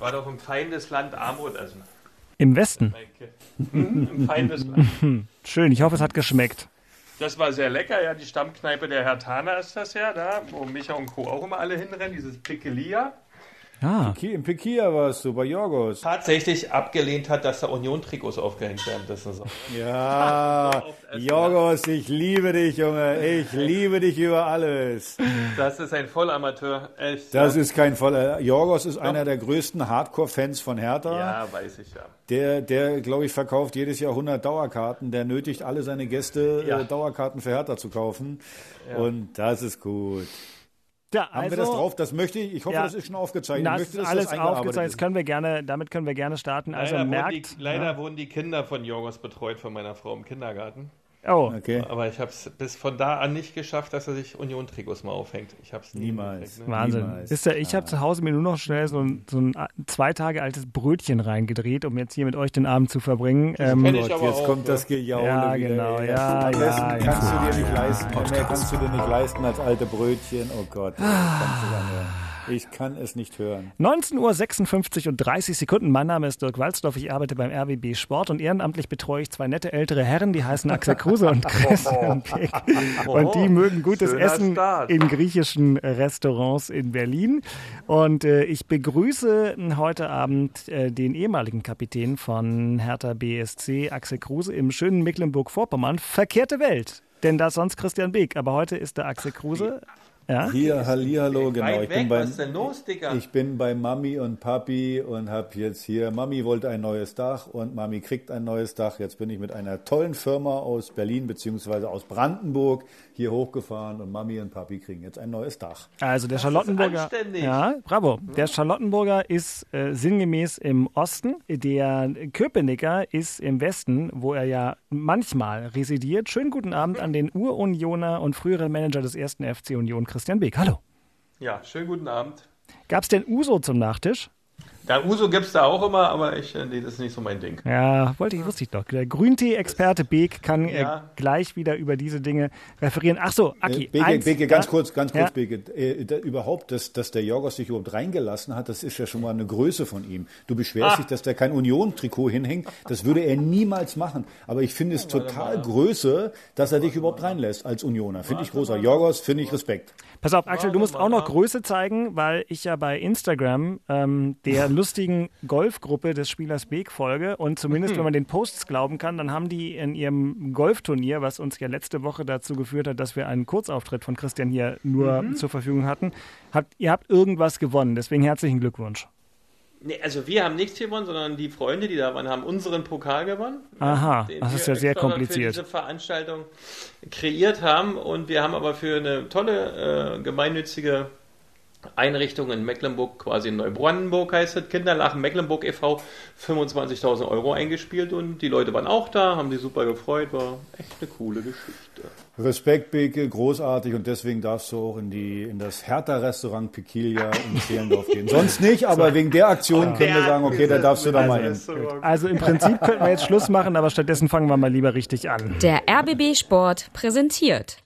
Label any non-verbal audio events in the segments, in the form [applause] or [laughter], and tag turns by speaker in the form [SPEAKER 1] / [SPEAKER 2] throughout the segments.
[SPEAKER 1] War doch im Feindesland Armut essen.
[SPEAKER 2] Im Westen?
[SPEAKER 1] Hm, Im Feindesland. [laughs]
[SPEAKER 2] Schön, ich hoffe, es hat geschmeckt.
[SPEAKER 1] Das war sehr lecker, ja. Die Stammkneipe der Herr Tana ist das ja da, wo Micha und Co. auch immer alle hinrennen, dieses Pickelia.
[SPEAKER 2] Ah,
[SPEAKER 3] Ki- Im Pekia warst du, bei Jorgos.
[SPEAKER 1] Tatsächlich abgelehnt hat, dass da Union-Trikots aufgehängt werden. Das ist so.
[SPEAKER 3] Ja, Jorgos, ich liebe dich, Junge. Ich liebe dich über alles.
[SPEAKER 1] Das ist ein Vollamateur. Echt.
[SPEAKER 3] Das
[SPEAKER 1] ja.
[SPEAKER 3] ist kein voller. Jorgos ist einer der größten Hardcore-Fans von Hertha.
[SPEAKER 1] Ja, weiß ich ja.
[SPEAKER 3] Der, der glaube ich, verkauft jedes Jahr 100 Dauerkarten. Der nötigt alle seine Gäste,
[SPEAKER 1] Ja.
[SPEAKER 3] äh, Dauerkarten für Hertha zu kaufen. Und das ist gut.
[SPEAKER 2] Ja,
[SPEAKER 3] Haben
[SPEAKER 2] also,
[SPEAKER 3] wir das drauf? Das möchte ich. Ich hoffe,
[SPEAKER 2] Ja.
[SPEAKER 3] das ist schon aufgezeichnet.
[SPEAKER 2] Es
[SPEAKER 3] möchte,
[SPEAKER 2] ist alles
[SPEAKER 3] das
[SPEAKER 2] aufgezeigt. Das
[SPEAKER 3] ist.
[SPEAKER 2] können wir gerne, damit können wir gerne starten. Also
[SPEAKER 1] Leider, wurden, die,
[SPEAKER 2] merkt.
[SPEAKER 1] leider wurden die Kinder von Jorgos betreut von meiner Frau im Kindergarten.
[SPEAKER 2] Oh,
[SPEAKER 3] Okay.
[SPEAKER 1] Aber ich habe es bis von da an nicht geschafft, dass er sich Union-Trikots mal aufhängt. Ich habe es
[SPEAKER 3] Niemals.
[SPEAKER 1] Ne?
[SPEAKER 2] Wahnsinn.
[SPEAKER 3] Niemals.
[SPEAKER 2] Wisst ihr, ich habe zu Hause mir nur noch schnell so ein, so ein zwei Tage altes Brötchen reingedreht, um jetzt hier mit euch den Abend zu verbringen. Ähm,
[SPEAKER 1] kenn ich
[SPEAKER 3] Gott,
[SPEAKER 1] aber
[SPEAKER 3] jetzt
[SPEAKER 1] auch,
[SPEAKER 3] kommt
[SPEAKER 1] ne?
[SPEAKER 3] das Gejaule
[SPEAKER 2] Ja,
[SPEAKER 3] wieder.
[SPEAKER 2] genau,
[SPEAKER 3] ey.
[SPEAKER 2] ja, ja, ja.
[SPEAKER 3] kannst du dir nicht leisten. Mehr kannst du dir nicht leisten als alte Brötchen. Oh Gott. ey, ich kann es nicht hören.
[SPEAKER 2] 19.56 Uhr und 30 Sekunden. Mein Name ist Dirk Walzdorf. Ich arbeite beim RWB Sport und ehrenamtlich betreue ich zwei nette ältere Herren, die heißen Axel Kruse und [laughs] Christian Beck. Und die mögen gutes
[SPEAKER 1] schöner
[SPEAKER 2] Essen
[SPEAKER 1] Start.
[SPEAKER 2] in griechischen Restaurants in Berlin. Und äh, ich begrüße heute Abend äh, den ehemaligen Kapitän von Hertha BSC, Axel Kruse, im schönen Mecklenburg-Vorpommern. Verkehrte Welt. Denn da ist sonst Christian Beek. Aber heute ist der Axel Kruse. Ja?
[SPEAKER 3] Hier, Hallihallo, genau.
[SPEAKER 1] Weit
[SPEAKER 3] Ich bin,
[SPEAKER 1] weg,
[SPEAKER 3] bei,
[SPEAKER 1] was ist denn los, Digga?
[SPEAKER 3] ich bin bei Mami und Papi und habe jetzt hier, Mami wollte ein neues Dach und Mami kriegt ein neues Dach. Jetzt bin ich mit einer tollen Firma aus Berlin beziehungsweise aus Brandenburg hier hochgefahren und Mami und Papi kriegen jetzt ein neues Dach.
[SPEAKER 2] Also der Charlottenburger.
[SPEAKER 1] anständig.
[SPEAKER 2] Ja, bravo. Der Charlottenburger ist äh, sinngemäß im Osten. Der Köpenicker ist im Westen, wo er ja manchmal residiert. Schönen guten Abend an den Urunioner und früheren Manager des ersten FC Union, Christian Beek. Hallo.
[SPEAKER 1] Ja, schönen guten Abend.
[SPEAKER 2] Gab's denn Uso zum Nachtisch?
[SPEAKER 1] Da Uso gibt's da auch immer, aber ich, äh, nee, das ist nicht so mein Ding.
[SPEAKER 2] Ja, wollte ich, wusste ich doch. Der Grüntee-Experte Beek kann äh,
[SPEAKER 1] Ja.
[SPEAKER 2] gleich wieder über diese Dinge referieren. Ach so, Aki.
[SPEAKER 3] Beke,
[SPEAKER 2] eins,
[SPEAKER 3] Beke, ganz
[SPEAKER 2] ja?
[SPEAKER 3] kurz, ganz kurz,
[SPEAKER 2] Ja.
[SPEAKER 3] Beke. Äh, da, überhaupt, dass, dass der Jorgos sich überhaupt reingelassen hat, das ist ja schon mal eine Größe von ihm. Du beschwerst
[SPEAKER 1] Ah.
[SPEAKER 3] dich, dass der kein Union-Trikot hinhängt. Das würde er niemals machen. Aber ich finde es total Größe, dass er dich überhaupt reinlässt als Unioner. Finde ich großer. Jorgos, finde ich Respekt.
[SPEAKER 2] Pass auf, Axel, du musst auch noch Größe zeigen, weil ich ja bei Instagram ähm, der [laughs] lustigen Golfgruppe des Spielers Beek folge. Und zumindest, wenn man den Posts glauben kann, dann haben die in ihrem Golfturnier, was uns ja letzte Woche dazu geführt hat, dass wir einen Kurzauftritt von Christian hier nur zur Verfügung hatten, habt, ihr habt irgendwas gewonnen. Deswegen herzlichen Glückwunsch.
[SPEAKER 1] Nee, also wir haben nichts gewonnen, sondern die Freunde, die da waren, haben unseren Pokal gewonnen.
[SPEAKER 2] Aha, das ist ja sehr kompliziert.
[SPEAKER 1] Für diese Veranstaltung kreiert haben und wir haben aber für eine tolle äh, gemeinnützige Einrichtung in Mecklenburg, quasi in Neubrandenburg heißt es, Kinderlachen Mecklenburg e.V., 25.000 Euro eingespielt und die Leute waren auch da, haben sich super gefreut, war echt eine coole Geschichte.
[SPEAKER 3] Respekt, Beke, großartig. Und deswegen darfst du auch in, die, in das Hertha-Restaurant Piquilia in Zehlendorf gehen. Sonst nicht, aber wegen der Aktion können wir sagen, okay, da darfst du da mal hin.
[SPEAKER 2] Also im Prinzip könnten wir jetzt Schluss machen, aber stattdessen fangen wir mal lieber richtig an.
[SPEAKER 4] Der RBB Sport präsentiert.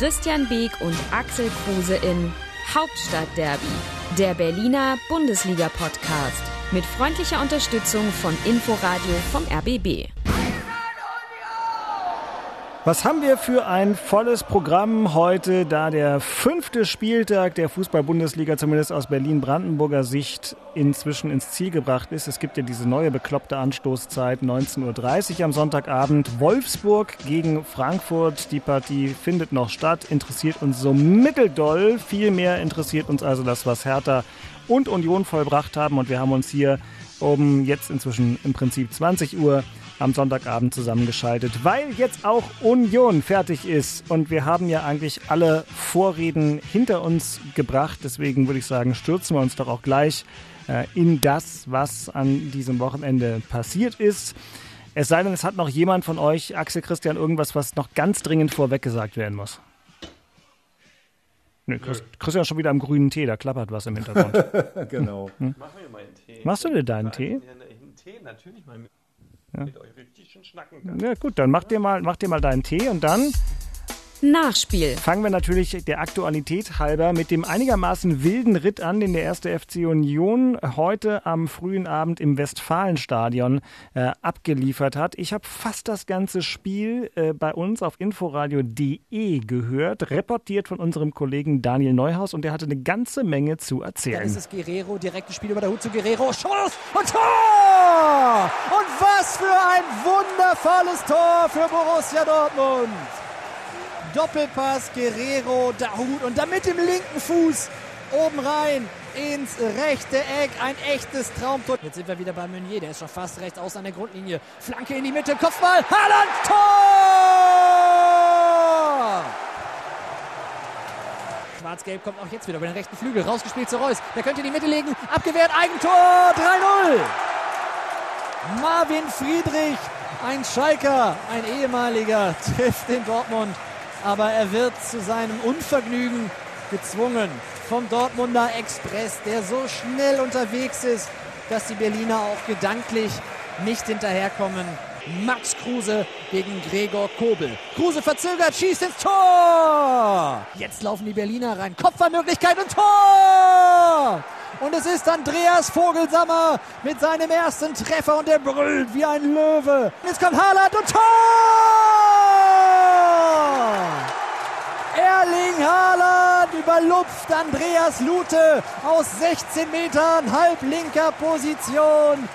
[SPEAKER 4] Christian Beek und Axel Kruse in Hauptstadtderby, der Berliner Bundesliga-Podcast. Mit freundlicher Unterstützung von Inforadio vom RBB.
[SPEAKER 2] Was haben wir für ein volles Programm heute, da der fünfte Spieltag der Fußball-Bundesliga zumindest aus Berlin-Brandenburger Sicht inzwischen ins Ziel gebracht ist? Es gibt ja diese neue bekloppte Anstoßzeit 19.30 Uhr am Sonntagabend. Wolfsburg gegen Frankfurt. Die Partie findet noch statt, interessiert uns so mitteldoll. Vielmehr interessiert uns also das, was Hertha und Union vollbracht haben. Und wir haben uns hier um jetzt inzwischen im Prinzip 20 Uhr am Sonntagabend zusammengeschaltet, weil jetzt auch Union fertig ist. Und wir haben ja eigentlich alle Vorreden hinter uns gebracht. Deswegen würde ich sagen, stürzen wir uns doch auch gleich äh, in das, was an diesem Wochenende passiert ist. Es sei denn, es hat noch jemand von euch, Axel Christian, irgendwas, was noch ganz dringend vorweg gesagt werden muss. Nö, Chris, Christian ist schon wieder am grünen Tee, da klappert was im Hintergrund. [laughs]
[SPEAKER 3] Genau.
[SPEAKER 1] Machen wir mal einen Tee.
[SPEAKER 2] Machst du dir deinen Tee?
[SPEAKER 1] Ja, einen Tee, natürlich mal mit, mit schön schnacken kann.
[SPEAKER 2] Ja gut, dann mach dir mal, mach dir mal deinen Tee und dann
[SPEAKER 4] Nachspiel.
[SPEAKER 2] Fangen wir natürlich der Aktualität halber mit dem einigermaßen wilden Ritt an, den der erste FC Union heute am frühen Abend im Westfalenstadion äh, abgeliefert hat. Ich habe fast das ganze Spiel äh, bei uns auf inforadio.de gehört, reportiert von unserem Kollegen Daniel Neuhaus und der hatte eine ganze Menge zu erzählen. Da
[SPEAKER 5] ist es Guerrero, direktes Spiel über der Hut zu Guerrero, Schuss und Tor! Und was für ein wundervolles Tor für Borussia Dortmund! Doppelpass, Guerrero, Dahut und dann mit dem linken Fuß oben rein ins rechte Eck. Ein echtes Traumtor. Jetzt sind wir wieder bei Meunier. Der ist schon fast rechts aus an der Grundlinie. Flanke in die Mitte, Kopfball. Haaland, Tor! Schwarz-Gelb kommt auch jetzt wieder über den rechten Flügel. Rausgespielt zu Reus. Der könnte in die Mitte legen. Abgewehrt, Eigentor. 3-0. Marvin Friedrich, ein Schalker, ein ehemaliger, [laughs] trifft in Dortmund aber er wird zu seinem Unvergnügen gezwungen vom Dortmunder Express, der so schnell unterwegs ist, dass die Berliner auch gedanklich nicht hinterherkommen. Max Kruse gegen Gregor Kobel. Kruse verzögert, schießt ins Tor! Jetzt laufen die Berliner rein. Kopfballmöglichkeit und Tor! Und es ist Andreas Vogelsammer mit seinem ersten Treffer und er brüllt wie ein Löwe. Jetzt kommt Haaland und Tor! Erling Haaland überlupft Andreas Lute aus 16 Metern halblinker Position.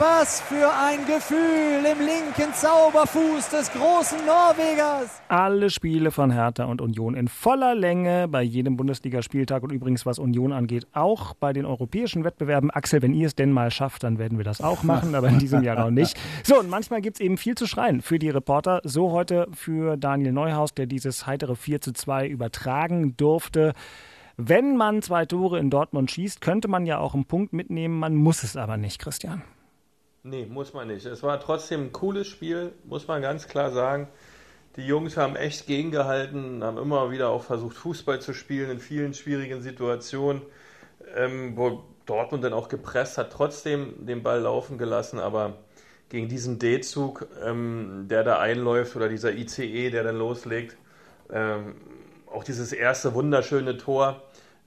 [SPEAKER 5] Was für ein Gefühl im linken Zauberfuß des großen Norwegers.
[SPEAKER 2] Alle Spiele von Hertha und Union in voller Länge bei jedem Bundesligaspieltag und übrigens was Union angeht, auch bei den europäischen Wettbewerben. Axel, wenn ihr es denn mal schafft, dann werden wir das auch machen, aber in diesem Jahr noch nicht. [laughs] So, und manchmal gibt es eben viel zu schreien für die Reporter. So heute für Daniel Neuhaus, der dieses heitere 4 zu 2 übertragen durfte. Wenn man zwei Tore in Dortmund schießt, könnte man ja auch einen Punkt mitnehmen. Man muss es aber nicht, Christian.
[SPEAKER 1] Nee, muss man nicht. Es war trotzdem ein cooles Spiel, muss man ganz klar sagen. Die Jungs haben echt gegengehalten, haben immer wieder auch versucht, Fußball zu spielen in vielen schwierigen Situationen, ähm, wo Dortmund dann auch gepresst hat, trotzdem den Ball laufen gelassen, aber gegen diesen D-Zug, ähm, der da einläuft, oder dieser ICE, der dann loslegt, ähm, auch dieses erste wunderschöne Tor,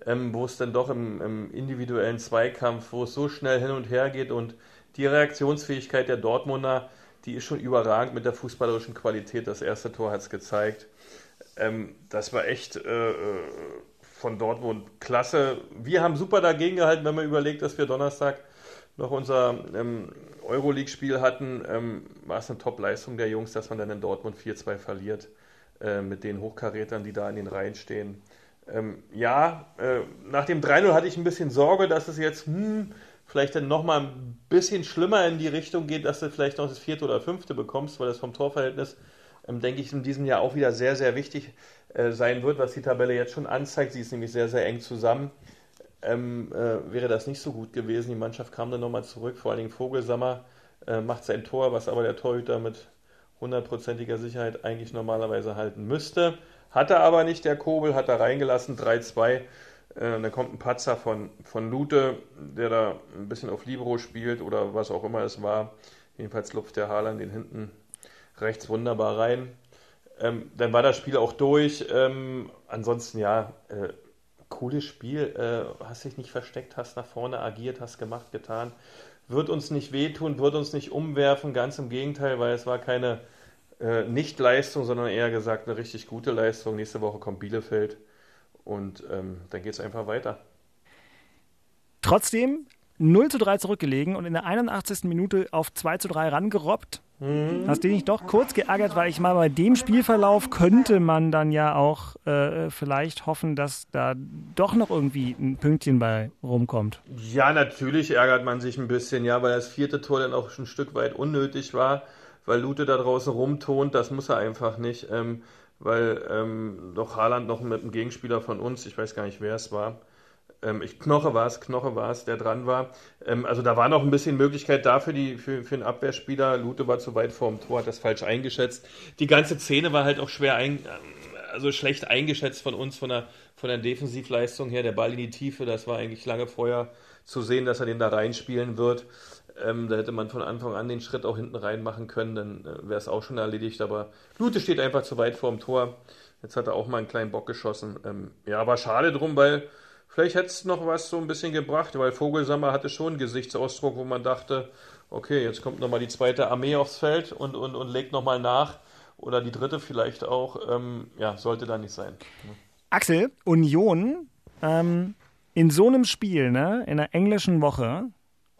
[SPEAKER 1] ähm, wo es dann doch im, im individuellen Zweikampf, wo es so schnell hin und her geht und die Reaktionsfähigkeit der Dortmunder, die ist schon überragend mit der fußballerischen Qualität. Das erste Tor hat es gezeigt. Ähm, das war echt äh, äh, von Dortmund klasse. Wir haben super dagegen gehalten, wenn man überlegt, dass wir Donnerstag noch unser ähm, Euroleague-Spiel hatten. Ähm, war es eine Top-Leistung der Jungs, dass man dann in Dortmund 4-2 verliert äh, mit den Hochkarätern, die da in den Reihen stehen. Ähm, ja, äh, nach dem 3-0 hatte ich ein bisschen Sorge, dass es jetzt, hm, vielleicht dann nochmal ein bisschen schlimmer in die Richtung geht, dass du vielleicht noch das vierte oder fünfte bekommst, weil das vom Torverhältnis, ähm, denke ich, in diesem Jahr auch wieder sehr, sehr wichtig äh, sein wird, was die Tabelle jetzt schon anzeigt. Sie ist nämlich sehr, sehr eng zusammen. Ähm, äh, wäre das nicht so gut gewesen. Die Mannschaft kam dann nochmal zurück, vor allen Dingen Vogelsammer äh, macht sein Tor, was aber der Torhüter mit hundertprozentiger Sicherheit eigentlich normalerweise halten müsste. Hat er aber nicht, der Kobel, hat er reingelassen, 3-2. Äh, dann kommt ein Patzer von, von Lute, der da ein bisschen auf Libero spielt oder was auch immer es war. Jedenfalls lupft der Haaland den hinten rechts wunderbar rein. Ähm, dann war das Spiel auch durch. Ähm, ansonsten ja, äh, cooles Spiel. Äh, hast dich nicht versteckt, hast nach vorne agiert, hast gemacht, getan. Wird uns nicht wehtun, wird uns nicht umwerfen, ganz im Gegenteil, weil es war keine äh, Nicht-Leistung, sondern eher gesagt eine richtig gute Leistung. Nächste Woche kommt Bielefeld. Und ähm, dann geht es einfach weiter.
[SPEAKER 2] Trotzdem 0 zu 3 zurückgelegen und in der 81. Minute auf 2 zu 3 rangerobbt. Mhm. Hast du dich doch kurz geärgert, weil ich mal bei dem Spielverlauf könnte man dann ja auch äh, vielleicht hoffen, dass da doch noch irgendwie ein Pünktchen bei rumkommt.
[SPEAKER 1] Ja, natürlich ärgert man sich ein bisschen, ja, weil das vierte Tor dann auch schon ein Stück weit unnötig war, weil Lute da draußen rumtont, das muss er einfach nicht. Ähm, weil ähm, doch Haaland noch mit einem Gegenspieler von uns, ich weiß gar nicht, wer es war, ähm, ich, Knoche war es, Knoche war es, der dran war. Ähm, also da war noch ein bisschen Möglichkeit da für, die, für, für einen Abwehrspieler. Lute war zu weit vor dem Tor, hat das falsch eingeschätzt. Die ganze Szene war halt auch schwer ein, also schlecht eingeschätzt von uns, von der, von der Defensivleistung her. Der Ball in die Tiefe, das war eigentlich lange vorher zu sehen, dass er den da reinspielen wird. Ähm, da hätte man von Anfang an den Schritt auch hinten rein machen können, dann äh, wäre es auch schon erledigt. Aber Lute steht einfach zu weit vor dem Tor. Jetzt hat er auch mal einen kleinen Bock geschossen. Ähm, ja, aber schade drum, weil vielleicht hätte es noch was so ein bisschen gebracht, weil Vogelsammer hatte schon einen Gesichtsausdruck, wo man dachte, okay, jetzt kommt nochmal die zweite Armee aufs Feld und, und, und legt nochmal nach. Oder die dritte vielleicht auch. Ähm, ja, sollte da nicht sein.
[SPEAKER 2] Axel, Union ähm, in so einem Spiel, ne, in der englischen Woche,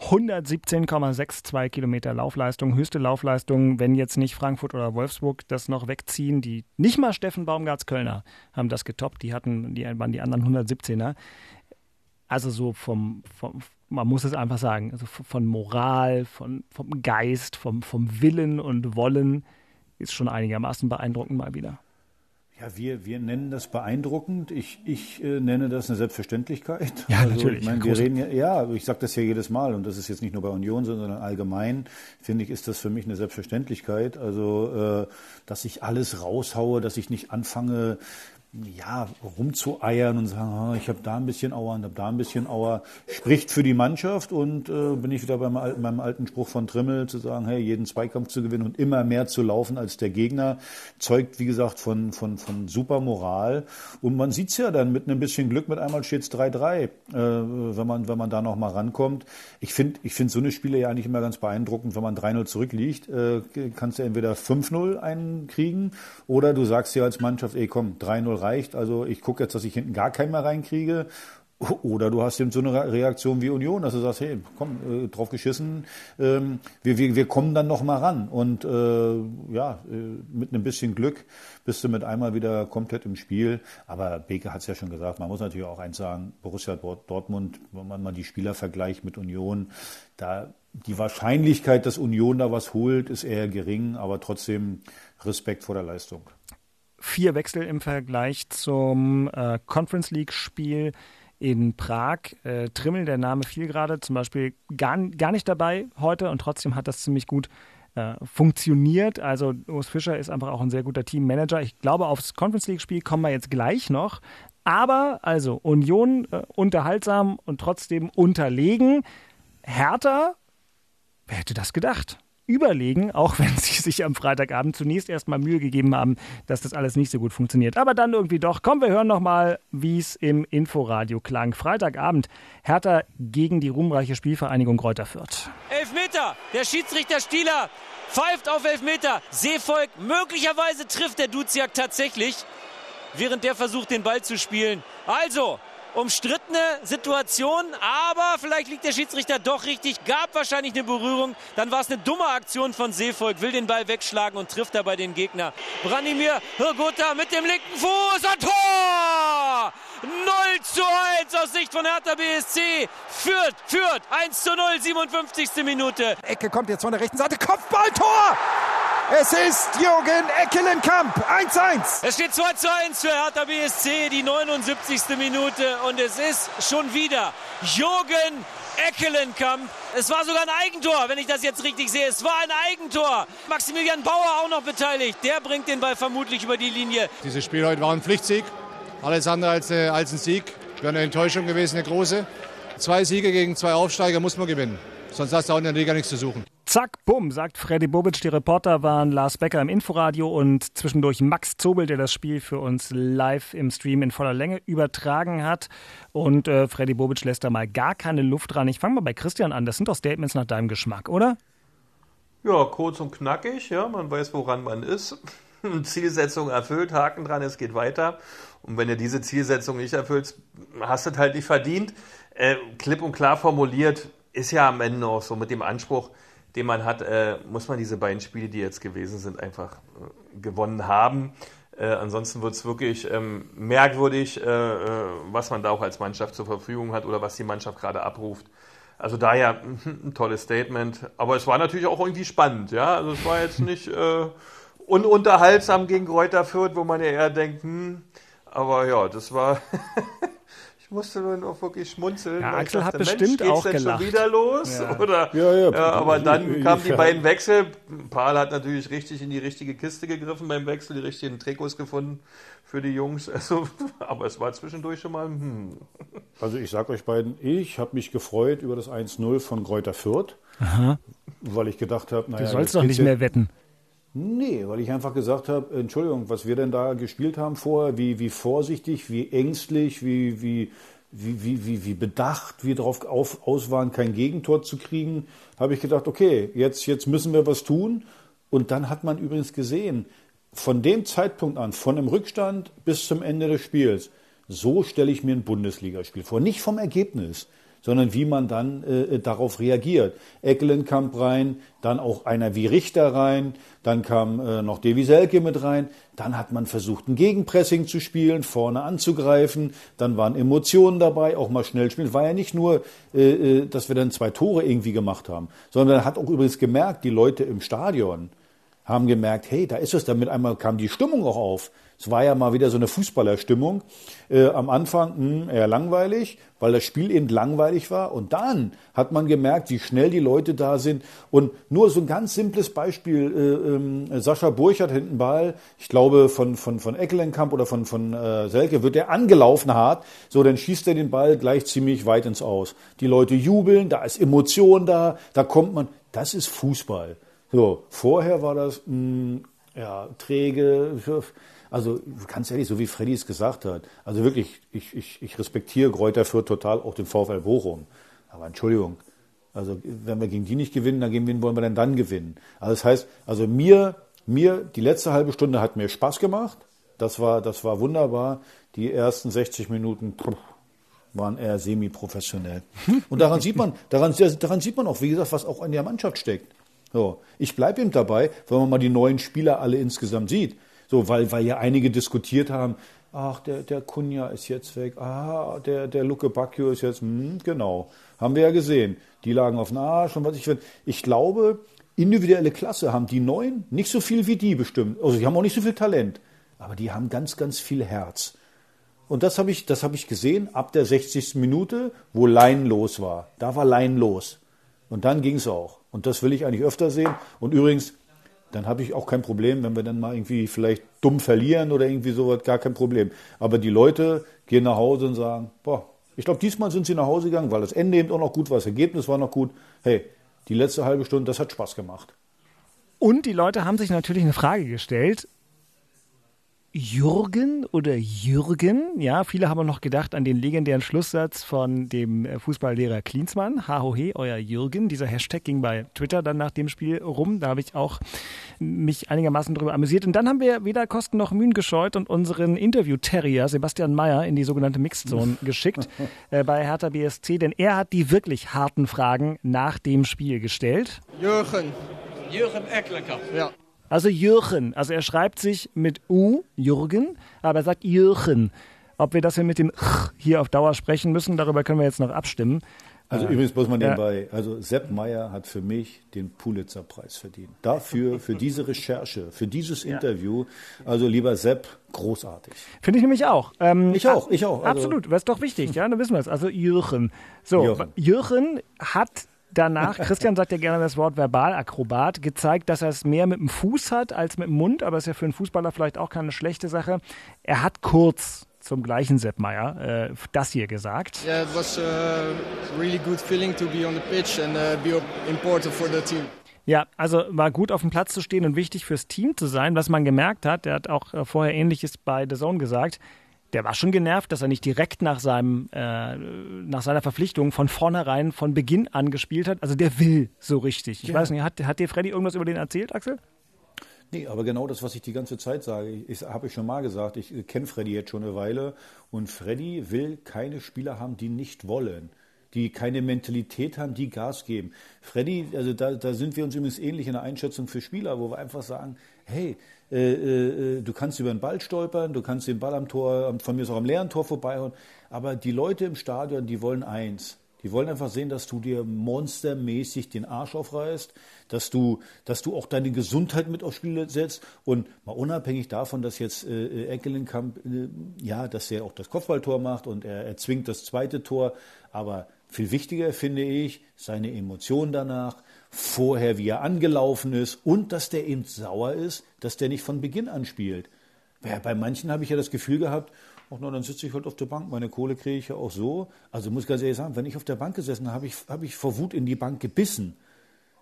[SPEAKER 2] 117,62 Kilometer Laufleistung, höchste Laufleistung, wenn jetzt nicht Frankfurt oder Wolfsburg das noch wegziehen. Die nicht mal Steffen Baumgarts Kölner haben das getoppt, die hatten, die waren die anderen 117er. Also so vom, vom man muss es einfach sagen, also von Moral, von, vom Geist, vom, vom Willen und Wollen ist schon einigermaßen beeindruckend mal wieder.
[SPEAKER 3] Ja, wir, wir nennen das beeindruckend. Ich, ich äh, nenne das eine Selbstverständlichkeit.
[SPEAKER 2] Ja, also, natürlich.
[SPEAKER 3] Ich meine, wir reden ja, ja, ich sage das ja jedes Mal und das ist jetzt nicht nur bei Union, sondern allgemein, finde ich, ist das für mich eine Selbstverständlichkeit. Also, äh, dass ich alles raushaue, dass ich nicht anfange, ja, rumzueiern und sagen, ah, ich habe da ein bisschen Auer und habe da ein bisschen Auer, spricht für die Mannschaft und äh, bin ich wieder beim, meinem alten Spruch von Trimmel zu sagen, hey, jeden Zweikampf zu gewinnen und immer mehr zu laufen als der Gegner, zeugt, wie gesagt, von, von, von super Moral. Und man sieht's ja dann mit ein bisschen Glück, mit einmal steht's 3-3, äh, wenn, man, wenn man da noch mal rankommt. Ich finde ich finde so eine Spiele ja eigentlich immer ganz beeindruckend, wenn man 3-0 zurückliegt, äh, kannst du entweder 5-0 einkriegen oder du sagst dir als Mannschaft, ey komm, 3-0 reicht. Also ich gucke jetzt, dass ich hinten gar keinen mehr reinkriege. Oder du hast eben so eine Reaktion wie Union, dass du sagst, hey, komm, äh, drauf geschissen, ähm, wir, wir, wir kommen dann noch mal ran. Und äh, ja, äh, mit einem bisschen Glück bist du mit einmal wieder komplett im Spiel. Aber Beke hat es ja schon gesagt, man muss natürlich auch eins sagen, Borussia Dortmund, wenn man mal die Spieler vergleicht mit Union, da die Wahrscheinlichkeit, dass Union da was holt, ist eher gering, aber trotzdem Respekt vor der Leistung
[SPEAKER 2] vier Wechsel im Vergleich zum äh, Conference League-Spiel in Prag. Äh, Trimmel, der Name fiel gerade, zum Beispiel gar, gar nicht dabei heute und trotzdem hat das ziemlich gut äh, funktioniert. Also Urs Fischer ist einfach auch ein sehr guter Teammanager. Ich glaube, aufs Conference League-Spiel kommen wir jetzt gleich noch. Aber also Union äh, unterhaltsam und trotzdem unterlegen. Hertha, wer hätte das gedacht? Überlegen, auch [laughs] wenn sie sich am Freitagabend zunächst erstmal Mühe gegeben haben, dass das alles nicht so gut funktioniert. Aber dann irgendwie doch. Komm, wir hören nochmal, wie es im Inforadio klang. Freitagabend, Hertha gegen die ruhmreiche Spielvereinigung Kräuter Fürth.
[SPEAKER 6] Elfmeter, der Schiedsrichter Stieler pfeift auf Elfmeter. Seevolk, möglicherweise trifft der Duziak tatsächlich, während der versucht, den Ball zu spielen. Also, umstrittene Situation, aber vielleicht liegt der Schiedsrichter doch richtig, gab wahrscheinlich eine Berührung, dann war es eine dumme Aktion von Seevolk, will den Ball wegschlagen und trifft dabei den Gegner. Branimir Hirgota mit dem linken Fuß und Tor! 0 zu 1 aus Sicht von Hertha BSC. Führt, führt. 1 zu 0, 57. Minute.
[SPEAKER 7] Ecke kommt jetzt von der rechten Seite. Kopfballtor! Es ist Jürgen Eckelenkamp. 1-1.
[SPEAKER 6] Es steht 2 zu 1 für Hertha BSC, die 79. Minute. Und es ist schon wieder Jürgen Eckelenkamp. Es war sogar ein Eigentor, wenn ich das jetzt richtig sehe. Es war ein Eigentor. Maximilian Bauer auch noch beteiligt. Der bringt den Ball vermutlich über die Linie.
[SPEAKER 8] Dieses Spiel heute war ein Pflichtsieg. Alles andere als, äh, als ein Sieg. Wäre eine Enttäuschung gewesen, eine große. Zwei Siege gegen zwei Aufsteiger muss man gewinnen. Sonst hast du auch in der Liga nichts zu suchen.
[SPEAKER 2] Zack, bumm, sagt Freddy Bobic. Die Reporter waren Lars Becker im Inforadio und zwischendurch Max Zobel, der das Spiel für uns live im Stream in voller Länge übertragen hat. Und äh, Freddy Bobic lässt da mal gar keine Luft dran. Ich fange mal bei Christian an. Das sind doch Statements nach deinem Geschmack, oder?
[SPEAKER 1] Ja, kurz und knackig. Ja, man weiß, woran man ist. [laughs] Zielsetzung erfüllt, Haken dran, es geht weiter. Und wenn du diese Zielsetzung nicht erfüllst, hast du es halt nicht verdient. Äh, klipp und klar formuliert, ist ja am Ende auch so mit dem Anspruch, den man hat, äh, muss man diese beiden Spiele, die jetzt gewesen sind, einfach äh, gewonnen haben. Äh, ansonsten wird es wirklich ähm, merkwürdig, äh, äh, was man da auch als Mannschaft zur Verfügung hat oder was die Mannschaft gerade abruft. Also daher [laughs] ein tolles Statement. Aber es war natürlich auch irgendwie spannend, ja. Also es war jetzt nicht äh, ununterhaltsam gegen Kräuter Fürth, wo man ja eher denkt, hm, aber ja, das war. [laughs] ich musste dann auch wirklich schmunzeln.
[SPEAKER 2] Ja, Axel dachte, hat bestimmt Mensch, auch gelacht.
[SPEAKER 1] schon wieder los?
[SPEAKER 3] Ja.
[SPEAKER 1] Oder,
[SPEAKER 3] ja, ja,
[SPEAKER 1] ja, aber dann kamen die beiden Wechsel. Paul hat natürlich richtig in die richtige Kiste gegriffen beim Wechsel, die richtigen Trikots gefunden für die Jungs. [laughs] Also, aber es war zwischendurch schon mal. Hm.
[SPEAKER 3] Also ich sag euch beiden, ich habe mich gefreut über das 1-0 von Kräuter Fürth,
[SPEAKER 2] Aha.
[SPEAKER 3] weil ich gedacht habe, naja,
[SPEAKER 2] du sollst doch nicht mehr wetten.
[SPEAKER 3] Nee, weil ich einfach gesagt habe, Entschuldigung, was wir denn da gespielt haben vorher, wie, wie vorsichtig, wie ängstlich, wie, wie, wie, wie, wie, bedacht wir darauf auf, aus waren, kein Gegentor zu kriegen, habe ich gedacht, okay, jetzt, jetzt müssen wir was tun. Und dann hat man übrigens gesehen, von dem Zeitpunkt an, von dem Rückstand bis zum Ende des Spiels, so stelle ich mir ein Bundesligaspiel vor. Nicht vom Ergebnis, sondern wie man dann äh, darauf reagiert. Eckelenkamp rein, dann auch einer wie Richter rein, dann kam äh, noch Devi Selke mit rein, dann hat man versucht, ein Gegenpressing zu spielen, vorne anzugreifen, dann waren Emotionen dabei, auch mal schnell spielen. War ja nicht nur, äh, äh dass wir dann zwei Tore irgendwie gemacht haben, sondern hat auch übrigens gemerkt, die Leute im Stadion, haben gemerkt, hey, da ist es, damit einmal kam die Stimmung auch auf. Es war ja mal wieder so eine Fußballerstimmung. Äh, am Anfang mh, hm, eher langweilig, weil das Spiel eben langweilig war. Und dann hat man gemerkt, wie schnell die Leute da sind. Und nur so ein ganz simples Beispiel. Äh, äh, Sascha Burchardt hinten Ball, ich glaube von, von, von Eckelenkamp oder von, von äh, Selke, wird der angelaufen hart. So, dann schießt er den Ball gleich ziemlich weit ins Aus. Die Leute jubeln, da ist Emotion da, da kommt man. Das ist Fußball. So, vorher war das mh, hm, ja, träge. Also ganz ehrlich, so wie Freddy es gesagt hat. Also wirklich, ich, ich, ich respektiere Kräuter für total, auch den VfL Bochum. Aber Entschuldigung, also wenn wir gegen die nicht gewinnen, dann gegen wen wollen wir denn dann gewinnen? Also das heißt, also mir, mir, die letzte halbe Stunde hat mir Spaß gemacht. Das war, das war wunderbar. Die ersten 60 Minuten waren eher semi-professionell. Und daran sieht man, daran, daran sieht man auch, wie gesagt, was auch in der Mannschaft steckt. So, ich bleibe eben dabei, wenn man mal die neuen Spieler alle insgesamt sieht. So, weil, weil ja einige diskutiert haben, ach, der, der Kunja ist jetzt weg, ah, der, der Luke Bacchio ist jetzt, hm, genau, haben wir ja gesehen. Die lagen auf dem Arsch und was ich finde. Ich glaube, individuelle Klasse haben die Neuen nicht so viel wie die bestimmt. Also die haben auch nicht so viel Talent, aber die haben ganz, ganz viel Herz. Und das habe ich, habe ich gesehen ab der 60. Minute, wo Lein los war. Da war Lein los. Und dann ging es auch. Und das will ich eigentlich öfter sehen. Und übrigens, dann habe ich auch kein Problem, wenn wir dann mal irgendwie vielleicht dumm verlieren oder irgendwie sowas, gar kein Problem. Aber die Leute gehen nach Hause und sagen, boah, ich glaube, diesmal sind sie nach Hause gegangen, weil das Ende eben auch noch gut war, das Ergebnis war noch gut. Hey, die letzte halbe Stunde, das hat Spaß gemacht.
[SPEAKER 2] Und die Leute haben sich natürlich eine Frage gestellt. Jürgen oder Jürgen. Ja, viele haben noch gedacht an den legendären Schlusssatz von dem äh, Fußballlehrer Klinsmann. Hahohe, euer Jürgen. Dieser Hashtag ging bei Twitter dann nach dem Spiel rum. Da habe ich auch mich einigermaßen darüber amüsiert. Und dann haben wir weder Kosten noch Mühen gescheut und unseren Interview-Terrier Sebastian Mayer in die sogenannte Mixed-Zone [laughs] geschickt äh, bei Hertha BSC, denn er hat die wirklich harten Fragen nach dem Spiel gestellt.
[SPEAKER 9] Jürgen.
[SPEAKER 10] Jürgen Ecklenkamp.
[SPEAKER 9] Ja.
[SPEAKER 2] Also Jürgen. Also er schreibt sich mit U, Jürgen, aber er sagt Jürgen. Ob wir das hier mit dem Ch hier auf Dauer sprechen müssen, darüber können wir jetzt noch abstimmen.
[SPEAKER 3] Also äh, übrigens muss man nebenbei, also Sepp Meyer hat für mich den Pulitzer-Preis verdient. Dafür, für diese Recherche, für dieses. Interview. Also lieber Sepp, großartig.
[SPEAKER 2] Finde ich nämlich auch.
[SPEAKER 3] Ähm, ich auch, ich auch.
[SPEAKER 2] Also absolut, das ist doch wichtig, ja, dann wissen wir es. Also Jürgen. So, Jürgen, Jürgen hat danach, [laughs] Christian sagt ja gerne das Wort Verbalakrobat, gezeigt, dass er es mehr mit dem Fuß hat als mit dem Mund, aber ist ja für einen Fußballer vielleicht auch keine schlechte Sache. Er hat kurz zum gleichen Sepp Meier äh, das hier gesagt.
[SPEAKER 9] Yeah, it was a really good feeling to be on the pitch and uh, be important for the team.
[SPEAKER 2] Ja, also war gut auf dem Platz zu stehen und wichtig fürs Team zu sein. Was man gemerkt hat, der hat auch äh, vorher Ähnliches bei The Zone gesagt, der war schon genervt, dass er nicht direkt nach seinem äh, nach seiner Verpflichtung von vornherein von Beginn an gespielt hat. Also der will so richtig. Ich ja. weiß nicht, hat, hat dir Freddy irgendwas über den erzählt, Axel?
[SPEAKER 3] Nee, aber genau das, was ich die ganze Zeit sage, ich, habe ich schon mal gesagt, ich kenne Freddy jetzt schon eine Weile und Freddy will keine Spieler haben, die nicht wollen die keine Mentalität haben, die Gas geben. Freddy, also da, da sind wir uns übrigens ähnlich in der Einschätzung für Spieler, wo wir einfach sagen, hey, äh, äh, du kannst über den Ball stolpern, du kannst den Ball am Tor, von mir aus auch am leeren Tor vorbeihauen, aber die Leute im Stadion, die wollen eins. Die wollen einfach sehen, dass du dir monstermäßig den Arsch aufreißt, dass du, dass du auch deine Gesundheit mit aufs Spiel setzt und mal unabhängig davon, dass jetzt äh, Eckelenkamp, äh, ja, dass er auch das Kopfballtor macht und er erzwingt das zweite Tor, aber viel wichtiger finde ich seine Emotionen danach, vorher, wie er angelaufen ist und dass der eben sauer ist, dass der nicht von Beginn an spielt. Ja, bei manchen habe ich ja das Gefühl gehabt, ach no, dann sitze ich halt auf der Bank, meine Kohle kriege ich ja auch so. Also muss ich ganz ehrlich sagen, wenn ich auf der Bank gesessen habe, habe ich, habe ich vor Wut in die Bank gebissen.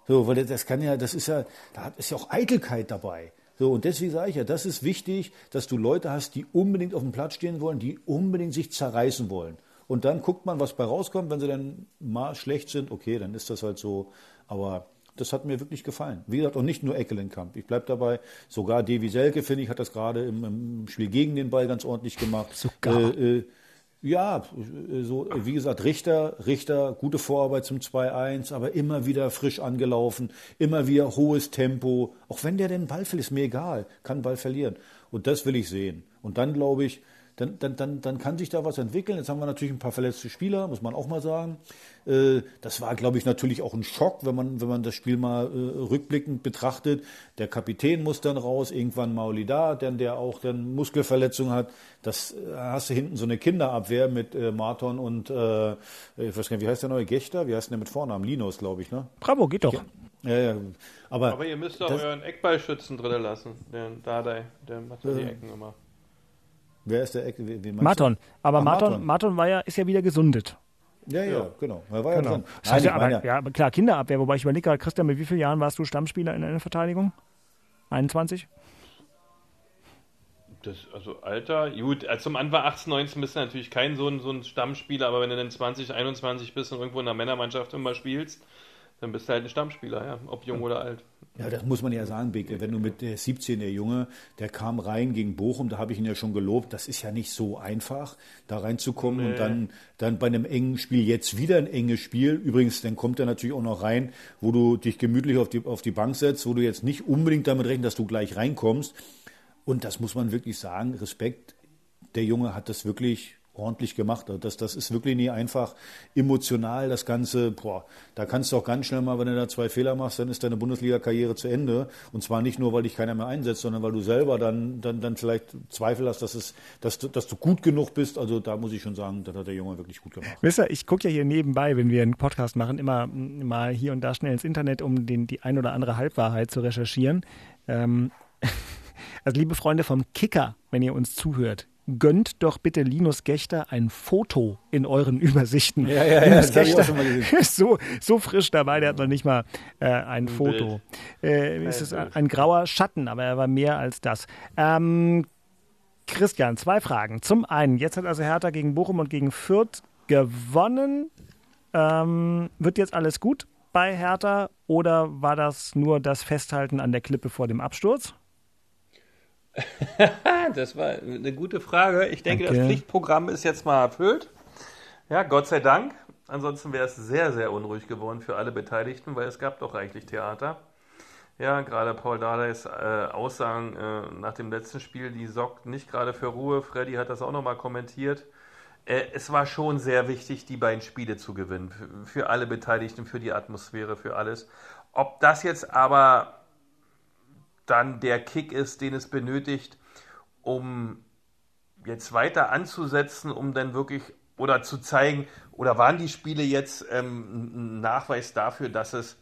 [SPEAKER 3] So, weil das kann ja, das ist ja, da ist ja auch Eitelkeit dabei. So, und deswegen sage ich ja, das ist wichtig, dass du Leute hast, die unbedingt auf dem Platz stehen wollen, die unbedingt sich zerreißen wollen. Und dann guckt man, was bei rauskommt. Wenn sie dann mal schlecht sind, okay, dann ist das halt so. Aber das hat mir wirklich gefallen. Wie gesagt, auch nicht nur Eckelenkamp. Ich bleibe dabei. Sogar Devi Selke, finde ich, hat das gerade im, im, Spiel gegen den Ball ganz ordentlich gemacht.
[SPEAKER 2] Sogar.
[SPEAKER 3] Äh, äh, ja, so, wie gesagt, Richter, Richter, gute Vorarbeit zum 2-1, aber immer wieder frisch angelaufen, immer wieder hohes Tempo. Auch wenn der den Ball verliert, ist mir egal, kann Ball verlieren. Und das will ich sehen. Und dann glaube ich, dann, dann, dann, dann kann sich da was entwickeln. Jetzt haben wir natürlich ein paar verletzte Spieler, muss man auch mal sagen. Äh, das war, glaube ich, natürlich auch ein Schock, wenn man, wenn man das Spiel mal äh, rückblickend betrachtet. Der Kapitän muss dann raus, irgendwann Mauli da, denn der auch dann Muskelverletzung hat. Das äh, hast du hinten so eine Kinderabwehr mit Marton und äh, ich weiß gar nicht, wie heißt der neue Gechter? Wie heißt der mit Vornamen? Linus, glaube ich, ne?
[SPEAKER 2] Bravo, geht doch.
[SPEAKER 3] Ja, ja. Aber,
[SPEAKER 1] Aber ihr müsst doch euren Eckballschützen drin lassen. Den Dardai, der macht ja die Ecken immer.
[SPEAKER 3] Wer ist der Ecke? Wen
[SPEAKER 2] Marton. Aber Ach, Marton, Marton. Marton war ja, ist ja wieder gesundet.
[SPEAKER 3] Ja, ja, ja, genau. Er war genau.
[SPEAKER 2] ja Das heißt ja, aber, ja, klar, Kinderabwehr. Wobei ich überlege gerade, Christian, mit wie vielen Jahren warst du Stammspieler in der Verteidigung? 21?
[SPEAKER 1] Das, also Alter, gut, also zum Anfang 18, 19 bist du natürlich kein so ein, so ein Stammspieler, aber wenn du dann 20, 21 bist und irgendwo in der Männermannschaft immer spielst, dann bist du halt ein Stammspieler, ja, ob jung oder alt.
[SPEAKER 3] Ja, das muss man ja sagen, Beke. Wenn du mit der 17, der Junge, der kam rein gegen Bochum, da habe ich ihn ja schon gelobt, das ist ja nicht so einfach, da reinzukommen nee. und dann, dann bei einem engen Spiel jetzt wieder ein enges Spiel. Übrigens, dann kommt er natürlich auch noch rein, wo du dich gemütlich auf die, auf die Bank setzt, wo du jetzt nicht unbedingt damit rechnest, dass du gleich reinkommst. Und das muss man wirklich sagen, Respekt. Der Junge hat das wirklich ordentlich gemacht. Also das, das ist wirklich nie einfach emotional, das Ganze, boah, da kannst du auch ganz schnell mal, wenn du da zwei Fehler machst, dann ist deine Bundesliga-Karriere zu Ende. Und zwar nicht nur, weil dich keiner mehr einsetzt, sondern weil du selber dann, dann, dann vielleicht Zweifel hast, dass, es, dass, du, dass du gut genug bist. Also da muss ich schon sagen, das hat der Junge wirklich gut gemacht.
[SPEAKER 2] Wisst ihr, ich gucke ja hier nebenbei, wenn wir einen Podcast machen, immer mal hier und da schnell ins Internet, um den, die ein oder andere Halbwahrheit zu recherchieren. Ähm, [laughs] also liebe Freunde vom Kicker, wenn ihr uns zuhört, gönnt doch bitte Linus Gechter ein Foto in euren Übersichten.
[SPEAKER 3] Ja, ja,
[SPEAKER 2] Linus
[SPEAKER 3] ja,
[SPEAKER 2] Gechter [laughs] ist so, so frisch dabei, der hat noch nicht mal äh, ein, ein Foto. Äh, es ist ein, ein, grauer Schatten, aber er war mehr als das. Ähm, Christian, zwei Fragen. Zum einen, jetzt hat also Hertha gegen Bochum und gegen Fürth gewonnen. Ähm, wird jetzt alles gut bei Hertha oder war das nur das Festhalten an der Klippe vor dem Absturz? [laughs]
[SPEAKER 1] das war eine gute Frage. Ich denke, Danke. das Pflichtprogramm ist jetzt mal erfüllt. Ja, Gott sei Dank. Ansonsten wäre es sehr, sehr unruhig geworden für alle Beteiligten, weil es gab doch reichlich Theater. Ja, gerade Paul Dardais äh, Aussagen äh, nach dem letzten Spiel, die sorgt nicht gerade für Ruhe. Freddy hat das auch nochmal kommentiert. Äh, es war schon sehr wichtig, die beiden Spiele zu gewinnen. Für, für alle Beteiligten, für die Atmosphäre, für alles. Ob das jetzt aber dann der Kick ist, den es benötigt, um jetzt weiter anzusetzen, um dann wirklich oder zu zeigen, oder waren die Spiele jetzt ähm, ein Nachweis dafür, dass es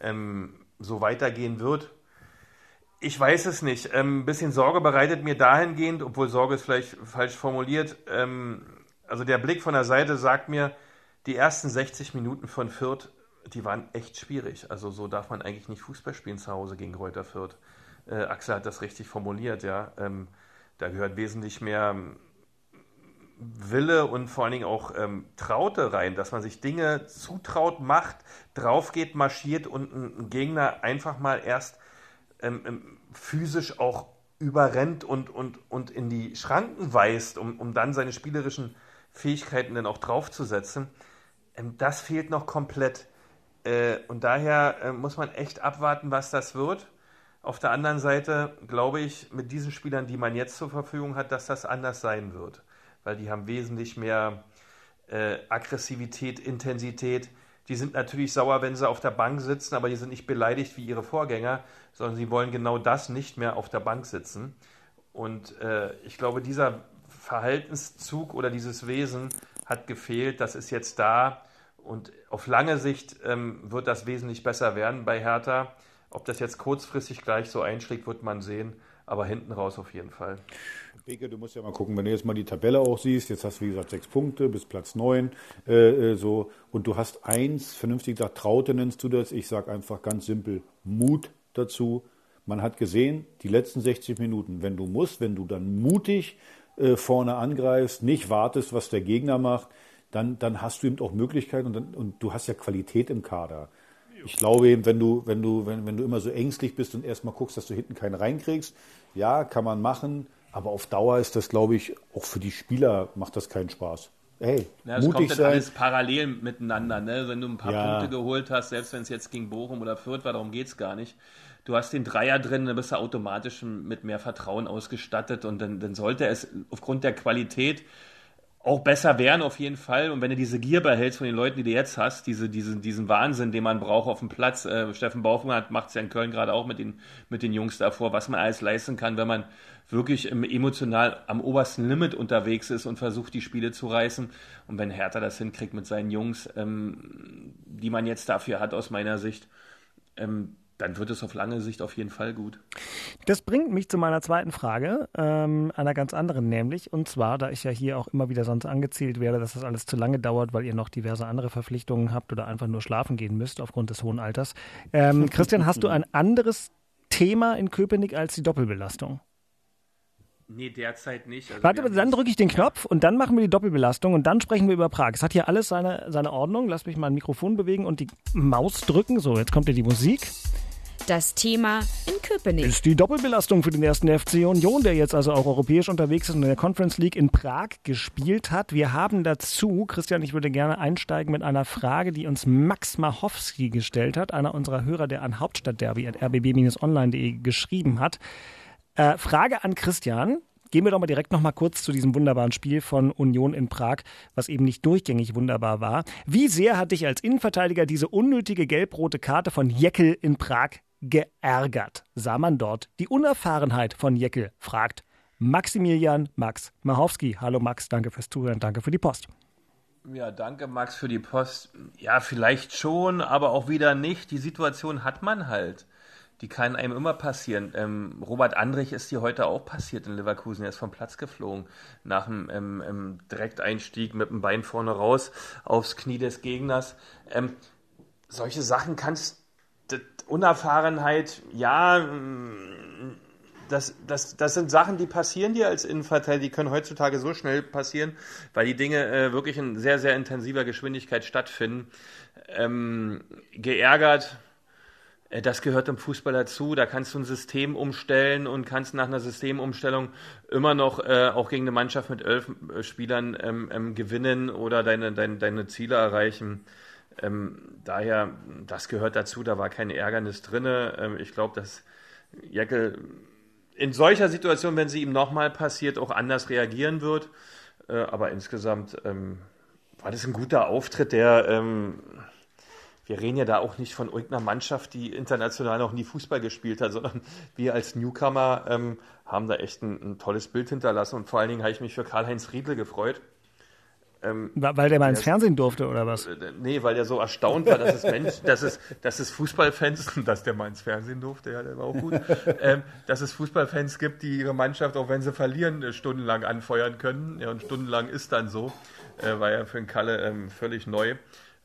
[SPEAKER 1] ähm, so weitergehen wird? Ich weiß es nicht. Ähm, ein bisschen Sorge bereitet mir dahingehend, obwohl Sorge ist vielleicht falsch formuliert. Ähm, also der Blick von der Seite sagt mir, die ersten 60 Minuten von Fürth, die waren echt schwierig. Also so darf man eigentlich nicht Fußball spielen zu Hause gegen Reuter Fürth. Äh, Axel hat das richtig formuliert, ja. Ähm, da gehört wesentlich mehr ähm, Wille und vor allen Dingen auch ähm, Traute rein, dass man sich Dinge zutraut, macht, draufgeht, marschiert und einen Gegner einfach mal erst ähm, ähm, physisch auch überrennt und, und, und in die Schranken weist, um, um dann seine spielerischen Fähigkeiten dann auch draufzusetzen. Ähm, das fehlt noch komplett. Äh, und daher äh, muss man echt abwarten, was das wird. Auf der anderen Seite glaube ich, mit diesen Spielern, die man jetzt zur Verfügung hat, dass das anders sein wird. Weil die haben wesentlich mehr äh, Aggressivität, Intensität. Die sind natürlich sauer, wenn sie auf der Bank sitzen, aber die sind nicht beleidigt wie ihre Vorgänger, sondern sie wollen genau das nicht mehr auf der Bank sitzen. Und äh, ich glaube, dieser Verhaltenszug oder dieses Wesen hat gefehlt. Das ist jetzt da. Und auf lange Sicht ähm, wird das wesentlich besser werden bei Hertha. Ob das jetzt kurzfristig gleich so einschlägt, wird man sehen, aber hinten raus auf jeden Fall.
[SPEAKER 3] Beke, du musst ja mal gucken, wenn du jetzt mal die Tabelle auch siehst, jetzt hast du wie gesagt sechs Punkte bis Platz neun, äh, äh so, und du hast eins, vernünftig gesagt, Traute nennst du das, ich sage einfach ganz simpel, Mut dazu. Man hat gesehen, die letzten 60 Minuten, wenn du musst, wenn du dann mutig äh, vorne angreifst, nicht wartest, was der Gegner macht, dann, dann hast du eben auch Möglichkeiten und, dann, und du hast ja Qualität im Kader. Ich glaube eben, wenn du, wenn du, wenn, wenn du immer so ängstlich bist und erstmal guckst, dass du hinten keinen reinkriegst, ja, kann man machen, aber auf Dauer ist das, glaube ich, auch für die Spieler macht das keinen Spaß. Hey,
[SPEAKER 1] ja, das mutig kommt dann alles parallel miteinander, ne? Wenn du ein paar ja. Punkte geholt hast, selbst wenn es jetzt gegen Bochum oder Fürth war, darum geht es gar nicht. Du hast den Dreier drin, dann bist du automatisch mit mehr Vertrauen ausgestattet und dann, dann sollte es aufgrund der Qualität auch besser werden auf jeden Fall. Und wenn du diese Gier behältst von den Leuten, die du jetzt hast, diese, diesen, diesen Wahnsinn, den man braucht auf dem Platz. Äh, Steffen Baufmann macht es ja in Köln gerade auch mit den, mit den Jungs davor, was man alles leisten kann, wenn man wirklich emotional am obersten Limit unterwegs ist und versucht, die Spiele zu reißen. Und wenn Hertha das hinkriegt mit seinen Jungs, ähm, die man jetzt dafür hat, aus meiner Sicht, ähm, dann wird es auf lange Sicht auf jeden Fall gut.
[SPEAKER 2] Das bringt mich zu meiner zweiten Frage, ähm, einer ganz anderen nämlich. Und zwar, da ich ja hier auch immer wieder sonst angezählt werde, dass das alles zu lange dauert, weil ihr noch diverse andere Verpflichtungen habt oder einfach nur schlafen gehen müsst aufgrund des hohen Alters. Ähm, [laughs] Christian, hast du ein anderes Thema in Köpenick als die Doppelbelastung?
[SPEAKER 1] Nee, derzeit nicht.
[SPEAKER 2] Also Warte, dann drücke ich den Knopf und dann machen wir die Doppelbelastung und dann sprechen wir über Prag. Es hat hier alles seine, seine Ordnung. Lass mich mal ein Mikrofon bewegen und die Maus drücken. So, jetzt kommt ja die Musik.
[SPEAKER 4] Das Thema in Köpenick.
[SPEAKER 2] Ist die Doppelbelastung für den ersten FC Union, der jetzt also auch europäisch unterwegs ist und in der Conference League in Prag gespielt hat. Wir haben dazu, Christian, ich würde gerne einsteigen mit einer Frage, die uns Max Machowski gestellt hat, einer unserer Hörer, der an Hauptstadtderby at rbb-online.de geschrieben hat. Äh, Frage an Christian. Gehen wir doch mal direkt noch mal kurz zu diesem wunderbaren Spiel von Union in Prag, was eben nicht durchgängig wunderbar war. Wie sehr hat dich als Innenverteidiger diese unnötige gelb-rote Karte von Jeckel in Prag geärgert? Sah man dort die Unerfahrenheit von Jeckel? fragt Maximilian Max Machowski. Hallo Max, danke fürs Zuhören, danke für die Post.
[SPEAKER 1] Ja, danke Max für die Post. Ja, vielleicht schon, aber auch wieder nicht. Die Situation hat man halt. Die kann einem immer passieren. Ähm, Robert Andrich ist dir heute auch passiert in Leverkusen. Er ist vom Platz geflogen nach dem ähm, ähm, Direkteinstieg mit dem Bein vorne raus aufs Knie des Gegners. Ähm, solche Sachen kannst Unerfahrenheit, ja, das, das, das sind Sachen, die passieren dir als Innenverteidiger, die können heutzutage so schnell passieren, weil die Dinge äh, wirklich in sehr, sehr intensiver Geschwindigkeit stattfinden. Ähm, geärgert, äh, das gehört im Fußball dazu. Da kannst du ein System umstellen und kannst nach einer Systemumstellung immer noch äh, auch gegen eine Mannschaft mit elf äh, Spielern ähm, ähm, gewinnen oder deine, deine, deine Ziele erreichen. Ähm, daher, das gehört dazu, da war kein Ärgernis drin. Ähm, ich glaube, dass Jeckel in solcher Situation, wenn sie ihm nochmal passiert, auch anders reagieren wird. Äh, aber insgesamt ähm, war das ein guter Auftritt, der, ähm, wir reden ja da auch nicht von irgendeiner Mannschaft, die international noch nie Fußball gespielt hat, sondern wir als Newcomer ähm, haben da echt ein, ein, tolles Bild hinterlassen und vor allen Dingen habe ich mich für Karl-Heinz Riedle gefreut,
[SPEAKER 2] ähm, weil der mal ins Fernsehen durfte oder was? Äh,
[SPEAKER 1] nee, weil der so erstaunt war, dass es Mensch, [laughs] dass es, dass es Fußballfans, [laughs] dass der mal ins Fernsehen durfte, ja, der war auch gut, [laughs] ähm, dass es Fußballfans gibt, die ihre Mannschaft, auch wenn sie verlieren, äh, stundenlang anfeuern können. Ja, und stundenlang ist dann so. Äh, war ja für den Kalle ähm, völlig neu.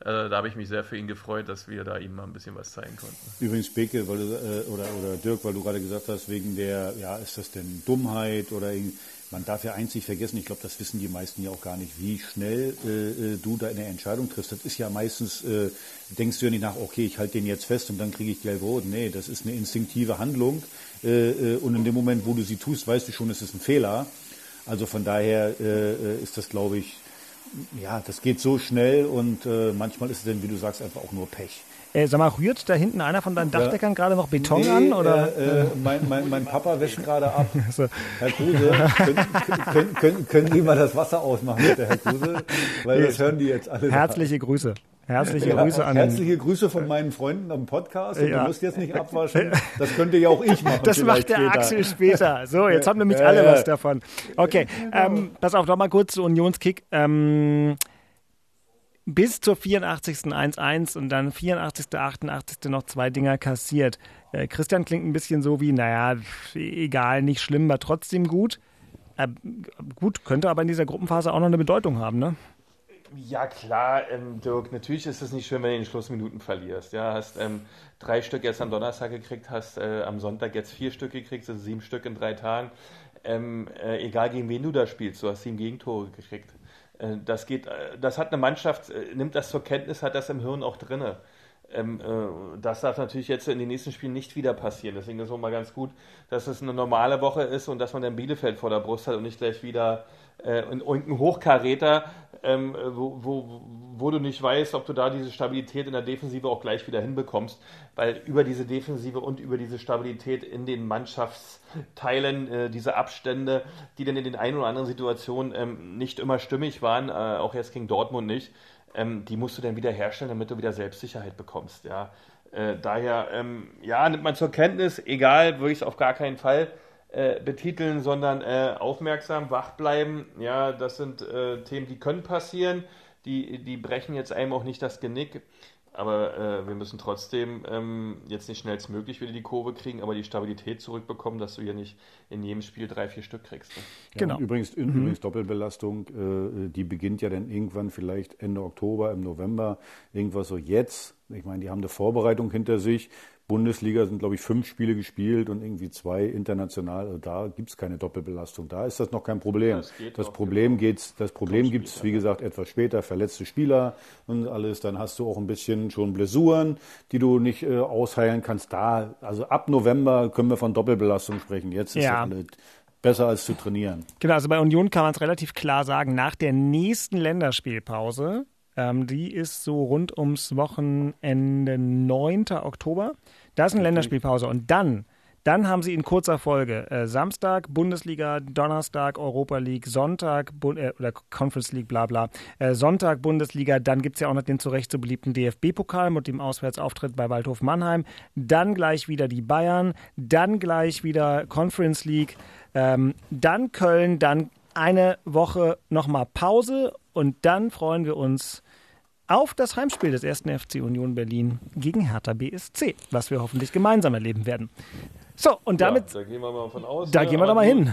[SPEAKER 1] Äh, da habe ich mich sehr für ihn gefreut, dass wir da ihm mal ein bisschen was zeigen konnten.
[SPEAKER 3] Übrigens, Beke, weil du, äh, oder, oder Dirk, weil du gerade gesagt hast, wegen der, ja, ist das denn Dummheit oder man darf ja einzig vergessen, ich glaube, das wissen die meisten ja auch gar nicht, wie schnell äh, äh, du da eine Entscheidung triffst. Das ist ja meistens, äh, denkst du ja nicht nach, okay, ich halte den jetzt fest und dann kriege ich gelb-rot. Nee, das ist eine instinktive Handlung. Äh, äh, und in dem Moment, wo du sie tust, weißt du schon, es ist ein Fehler. Also von daher ist das, glaube ich, ja, das geht so schnell und manchmal ist es dann, wie du sagst, einfach auch nur Pech.
[SPEAKER 2] Äh, sag mal, rührt da hinten einer von deinen Dachdeckern ja. gerade noch Beton nee, an? Oder?
[SPEAKER 3] Äh, äh, mein, mein, mein, Papa wäscht gerade ab. [laughs] so. Herr Kruse, können, können, können, können Sie mal das Wasser ausmachen, bitte, Herr Kruse? Weil das hören die jetzt alle.
[SPEAKER 2] Herzliche da. Grüße. Herzliche ja, Grüße an
[SPEAKER 3] Herzliche Grüße von meinen Freunden am Podcast. Ja. Du musst jetzt nicht abwaschen. [laughs] Das könnte ja auch ich machen.
[SPEAKER 2] Das macht der später. Axel später. So, jetzt haben nämlich alle was davon. Okay, ähm, pass auf, noch mal kurz zu Unionskick. Ähm, bis zur 84. 1-1 und dann 84. 88. noch zwei Dinger kassiert. Äh, Christian klingt ein bisschen so wie, naja, egal, nicht schlimm, war trotzdem gut. Äh, gut, könnte aber in dieser Gruppenphase auch noch eine Bedeutung haben, ne?
[SPEAKER 1] Ja, klar, ähm, Dirk, natürlich ist es nicht schön, wenn du in den Schlussminuten verlierst. Ja, hast ähm, drei Stück jetzt am Donnerstag gekriegt, hast äh, am Sonntag jetzt vier Stück gekriegt, also sieben Stück in drei Tagen. Ähm, äh, egal gegen wen du da spielst, du hast sieben Gegentore gekriegt. Äh, das geht, äh, das hat eine Mannschaft, äh, nimmt das zur Kenntnis, hat das im Hirn auch drinne. Ähm, äh, das darf natürlich jetzt in den nächsten Spielen nicht wieder passieren. Deswegen ist es auch mal ganz gut, dass es eine normale Woche ist und dass man dann Bielefeld vor der Brust hat und nicht gleich wieder äh, irgendein Hochkaräter, ähm, wo, wo, wo du nicht weißt, ob du da diese Stabilität in der Defensive auch gleich wieder hinbekommst, weil über diese Defensive und über diese Stabilität in den Mannschaftsteilen, äh, diese Abstände, die dann in den ein oder anderen Situationen ähm, nicht immer stimmig waren, äh, auch jetzt gegen Dortmund nicht, ähm, die musst du dann wieder herstellen, damit du wieder Selbstsicherheit bekommst. Ja. Äh, daher, ähm, ja, nimmt man zur Kenntnis, egal, würde ich es auf gar keinen Fall äh, betiteln, sondern äh, aufmerksam, wach bleiben. Ja, das sind äh, Themen, die können passieren, die, die brechen jetzt einem auch nicht das Genick. Aber äh, wir müssen trotzdem ähm, jetzt nicht schnellstmöglich wieder die Kurve kriegen, aber die Stabilität zurückbekommen, dass du hier nicht in jedem Spiel drei, vier Stück kriegst. Ne?
[SPEAKER 3] Genau. Ja, übrigens, mhm. übrigens Doppelbelastung, äh, die beginnt ja dann irgendwann vielleicht Ende Oktober, im November, irgendwas so jetzt. Ich meine, die haben eine Vorbereitung hinter sich. Bundesliga sind, glaube ich, fünf Spiele gespielt und irgendwie zwei international. Also da gibt es keine Doppelbelastung. Da ist das noch kein Problem. Das, das Problem genau. geht's, das Problem gibt es, wie gesagt, etwas später, verletzte Spieler und alles. Dann hast du auch ein bisschen schon Blessuren, die du nicht äh, ausheilen kannst. Da, also ab November können wir von Doppelbelastung sprechen. Jetzt ist ja. alles besser als zu trainieren.
[SPEAKER 2] Genau, also bei Union kann man es relativ klar sagen, nach der nächsten Länderspielpause ähm, die ist so rund ums Wochenende 9. Oktober. Da ist eine Länderspielpause. Und dann, dann haben sie in kurzer Folge äh, Samstag Bundesliga, Donnerstag Europa League, Sonntag Bund äh, oder Conference League, bla bla. Äh, Sonntag Bundesliga, dann gibt es ja auch noch den zu Recht so beliebten DFB-Pokal mit dem Auswärtsauftritt bei Waldhof Mannheim. Dann gleich wieder die Bayern, dann gleich wieder Conference League, ähm, dann Köln, dann eine Woche nochmal Pause und dann freuen wir uns auf das Heimspiel des ersten FC Union Berlin gegen Hertha BSC, was wir hoffentlich gemeinsam erleben werden. So, und damit.
[SPEAKER 1] Ja, da gehen wir mal von aus.
[SPEAKER 2] Da
[SPEAKER 1] ne?
[SPEAKER 2] gehen wir doch mal hin.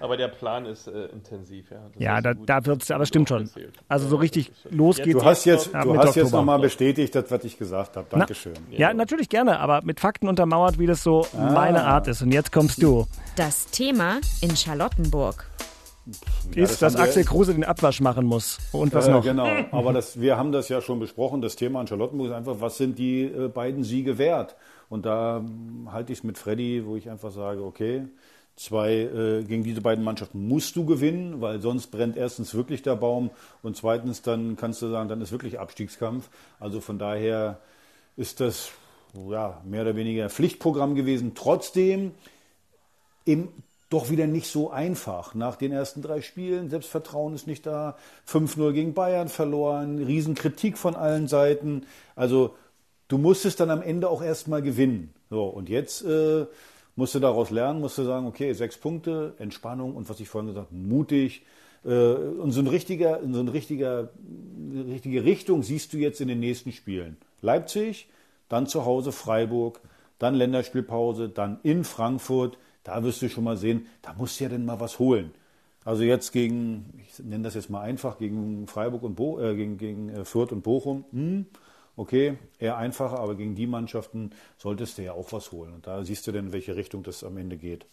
[SPEAKER 1] Aber der Plan ist äh, intensiv, ja.
[SPEAKER 2] Das ja, da, da wird es, aber stimmt schon. Also so richtig los geht's.
[SPEAKER 3] Du hast jetzt, ja, du hast jetzt nochmal bestätigt, das, was ich gesagt habe. Dankeschön.
[SPEAKER 2] Na, ja, natürlich gerne, aber mit Fakten untermauert, wie das so ah. meine Art ist. Und jetzt kommst du.
[SPEAKER 4] Das Thema in Charlottenburg
[SPEAKER 2] ja, ist, das dass Axel Kruse den Abwasch machen muss. Und was
[SPEAKER 3] äh,
[SPEAKER 2] noch?
[SPEAKER 3] Genau, aber das, wir haben das ja schon besprochen. Das Thema an Charlottenburg ist einfach, was sind die äh, beiden Siege wert? Und da äh, halte ich es mit Freddy, wo ich einfach sage, okay, zwei äh, gegen diese beiden Mannschaften musst du gewinnen, weil sonst brennt erstens wirklich der Baum und zweitens dann kannst du sagen, dann ist wirklich Abstiegskampf. Also von daher ist das ja, mehr oder weniger Pflichtprogramm gewesen. Trotzdem im doch wieder nicht so einfach. Nach den ersten drei Spielen, Selbstvertrauen ist nicht da, 5-0 gegen Bayern verloren, Riesenkritik von allen Seiten. Also du musstest dann am Ende auch erstmal gewinnen. So, und jetzt äh, musst du daraus lernen, musst du sagen, okay, sechs Punkte, Entspannung und was ich vorhin gesagt habe, mutig. Äh, und so ein richtiger, so ein richtiger, eine richtige Richtung siehst du jetzt in den nächsten Spielen. Leipzig, dann zu Hause Freiburg, dann Länderspielpause, dann in Frankfurt da wirst du schon mal sehen, da musst du ja denn mal was holen. Also jetzt gegen, ich nenne das jetzt mal einfach, gegen Freiburg und Bo, äh, gegen, gegen äh, Fürth und Bochum, hm, okay, eher einfacher, aber gegen die Mannschaften solltest du ja auch was holen. Und da siehst du denn, in welche Richtung das am Ende geht.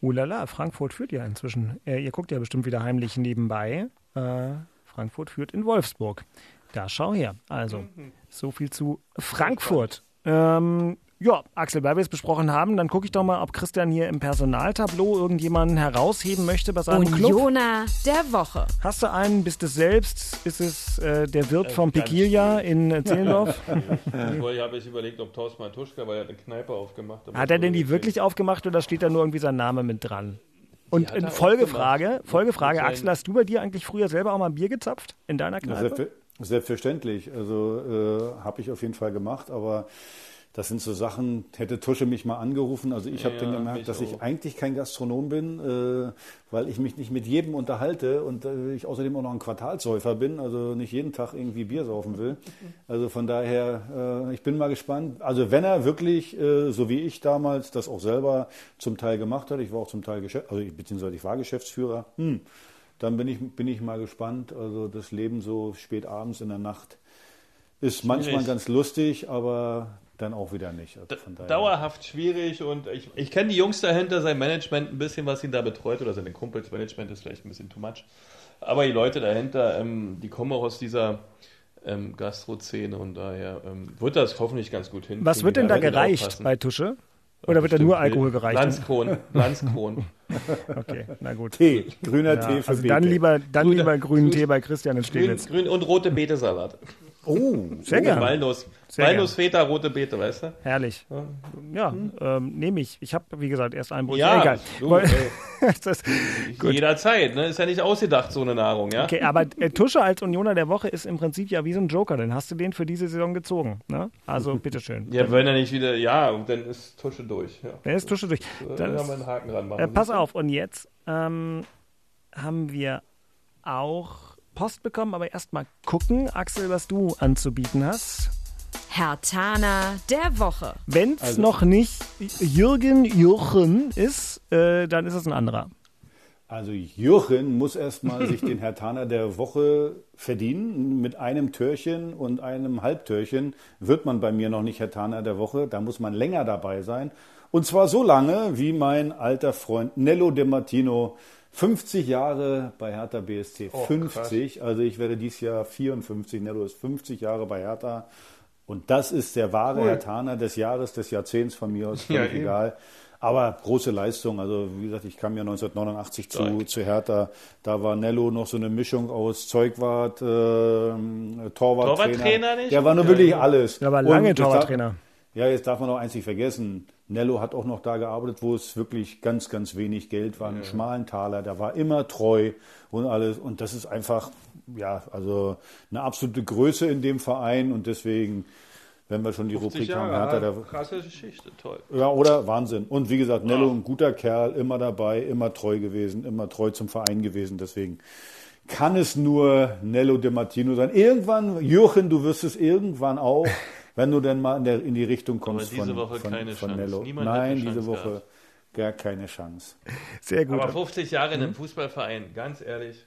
[SPEAKER 2] Ulala, Frankfurt führt ja inzwischen. Äh, ihr guckt ja bestimmt wieder heimlich nebenbei. Äh, Frankfurt führt in Wolfsburg. Da schau her. Also, mhm. so viel zu Frankfurt. Ähm, ja, Axel, weil wir es besprochen haben, dann gucke ich doch mal, ob Christian hier im Personaltableau irgendjemanden herausheben möchte bei seinem
[SPEAKER 4] Unioner der Woche.
[SPEAKER 2] Hast du einen? Bist es selbst? Ist es äh, der Wirt äh, vom Pekilia in äh, Zehlendorf? [laughs]
[SPEAKER 1] ich habe jetzt überlegt, ob Thorsten Matuschka, weil er hat eine Kneipe aufgemacht.
[SPEAKER 2] Hat er denn die wirklich aufgemacht oder steht da nur irgendwie sein Name mit dran? Und in Folgefrage, Folgefrage, Axel, hast du bei dir eigentlich früher selber auch mal ein Bier gezapft in deiner Kneipe?
[SPEAKER 3] Selbstverständlich. Also äh, habe ich auf jeden Fall gemacht, aber das sind so Sachen, hätte Tusche mich mal angerufen. Also ich habe
[SPEAKER 1] Ja,
[SPEAKER 3] dann gemerkt, dass ich
[SPEAKER 1] auch.
[SPEAKER 3] eigentlich kein Gastronom bin, äh, weil ich mich nicht mit jedem unterhalte und äh, ich außerdem auch noch ein Quartalsäufer bin, also nicht jeden Tag irgendwie Bier saufen will. [laughs] Also von daher, äh, ich bin mal gespannt. Also wenn er wirklich, äh, so wie ich damals, das auch selber zum Teil gemacht hat, ich war auch zum Teil Geschäft, also ich- beziehungsweise ich war Geschäftsführer, hm, dann bin ich, bin ich mal gespannt. Also das Leben so spät abends in der Nacht ist manchmal ganz lustig, aber dann auch wieder nicht. Also von daher.
[SPEAKER 1] Dauerhaft schwierig und ich, ich kenne die Jungs dahinter, sein Management ein bisschen, was ihn da betreut oder seine Kumpels Management ist vielleicht ein bisschen too much. Aber die Leute dahinter, ähm, die kommen auch aus dieser ähm, Gastro-Szene und daher ähm, wird das hoffentlich ganz gut hin.
[SPEAKER 2] Was wird denn da gereicht bei Tusche? Oder wird da nur Alkohol gereicht?
[SPEAKER 1] Landskron, Landskron. [laughs]
[SPEAKER 2] Okay, na gut.
[SPEAKER 3] Tee, grüner
[SPEAKER 2] Ja,
[SPEAKER 3] Tee für
[SPEAKER 2] also dann lieber, dann
[SPEAKER 1] Grüner-
[SPEAKER 2] lieber grünen
[SPEAKER 1] grün-
[SPEAKER 2] Tee bei Christian in
[SPEAKER 1] Grün,
[SPEAKER 2] Steglitz.
[SPEAKER 1] grün und rote Beete-Salat.
[SPEAKER 3] Oh,
[SPEAKER 2] Sehr gerne.
[SPEAKER 1] Walnuss.
[SPEAKER 2] Sehr
[SPEAKER 1] Walnuss, Feta, rote Beete, weißt du?
[SPEAKER 2] Herrlich. Ja, ähm, nehme ich. Ich habe, wie gesagt, erst ein Brot.
[SPEAKER 1] Ja,
[SPEAKER 2] egal.
[SPEAKER 1] du,
[SPEAKER 2] Weil- [laughs] das.
[SPEAKER 1] Jederzeit, ne? Ist ja nicht ausgedacht, so eine Nahrung, ja?
[SPEAKER 2] Okay, aber äh, Tusche als Unioner der Woche ist im Prinzip ja wie so ein Joker. Dann hast du den für diese Saison gezogen. Ne? Also [laughs] bitteschön.
[SPEAKER 1] Ja, wenn er nicht wieder, ja, und dann ist Tusche durch. Ja.
[SPEAKER 2] Dann ist Tusche durch.
[SPEAKER 1] Dann
[SPEAKER 2] Das
[SPEAKER 1] haben wir einen Haken dran machen.
[SPEAKER 2] Äh, pass auf, und jetzt ähm, haben wir auch Post bekommen, aber erstmal gucken, Axel, was du anzubieten hast.
[SPEAKER 4] Hertana der Woche.
[SPEAKER 2] Wenn es
[SPEAKER 3] Also-
[SPEAKER 2] noch nicht Jürgen Jürgen ist, äh, dann ist es ein anderer.
[SPEAKER 3] Also Jürgen muss erstmal sich den Hertaner der Woche verdienen. Mit einem Türchen und einem Halbtürchen wird man bei mir noch nicht Hertaner der Woche. Da muss man länger dabei sein. Und zwar so lange, wie mein alter Freund Nello De Martino 50 Jahre bei Hertha BSC.
[SPEAKER 1] Oh,
[SPEAKER 3] 50. Also ich werde dieses Jahr 54. Nello ist 50 Jahre bei Hertha. Und das ist der wahre Hertaner des Jahres, des Jahrzehnts von mir aus, [laughs] völlig
[SPEAKER 1] eben.
[SPEAKER 3] egal. Aber große Leistung. Also wie gesagt, ich kam ja 1989 zu, zu Hertha. Da war Nello noch so eine Mischung aus Zeugwart, ähm, Torwarttrainer.
[SPEAKER 1] Torwarttrainer nicht?
[SPEAKER 3] Der war nur
[SPEAKER 1] Ja,
[SPEAKER 3] wirklich
[SPEAKER 1] ja.
[SPEAKER 3] alles.
[SPEAKER 2] Der war
[SPEAKER 3] Und
[SPEAKER 2] lange
[SPEAKER 3] jetzt darf-
[SPEAKER 2] Torwarttrainer.
[SPEAKER 3] Ja, jetzt darf man auch eins nicht vergessen. Nello hat auch noch da gearbeitet, wo es wirklich ganz, ganz wenig Geld war. Einen schmalen Taler. Der war immer treu und alles. Und das ist einfach, ja, also eine absolute Größe in dem Verein. Und deswegen, wenn wir schon die
[SPEAKER 1] 50
[SPEAKER 3] Rubrik haben,
[SPEAKER 1] Jahre,
[SPEAKER 3] Hertha, der,
[SPEAKER 1] krasse Geschichte, toll.
[SPEAKER 3] ja, oder Wahnsinn. Und wie gesagt, Nello, ein guter Kerl, immer dabei, immer treu gewesen, immer treu zum Verein gewesen. Deswegen kann es nur Nello De Martino sein. Irgendwann, Jürgen, du wirst es irgendwann auch, [laughs] wenn du denn mal in, der, in die Richtung kommst
[SPEAKER 1] diese
[SPEAKER 3] von,
[SPEAKER 1] Woche
[SPEAKER 3] von,
[SPEAKER 1] keine
[SPEAKER 3] von
[SPEAKER 1] Chance.
[SPEAKER 3] Nello.
[SPEAKER 1] Niemand
[SPEAKER 3] Nein, diese
[SPEAKER 1] Chance
[SPEAKER 3] Woche
[SPEAKER 1] gehabt.
[SPEAKER 3] gar keine Chance.
[SPEAKER 2] Sehr gut.
[SPEAKER 1] Aber 50 Jahre in einem Fußballverein, ganz ehrlich,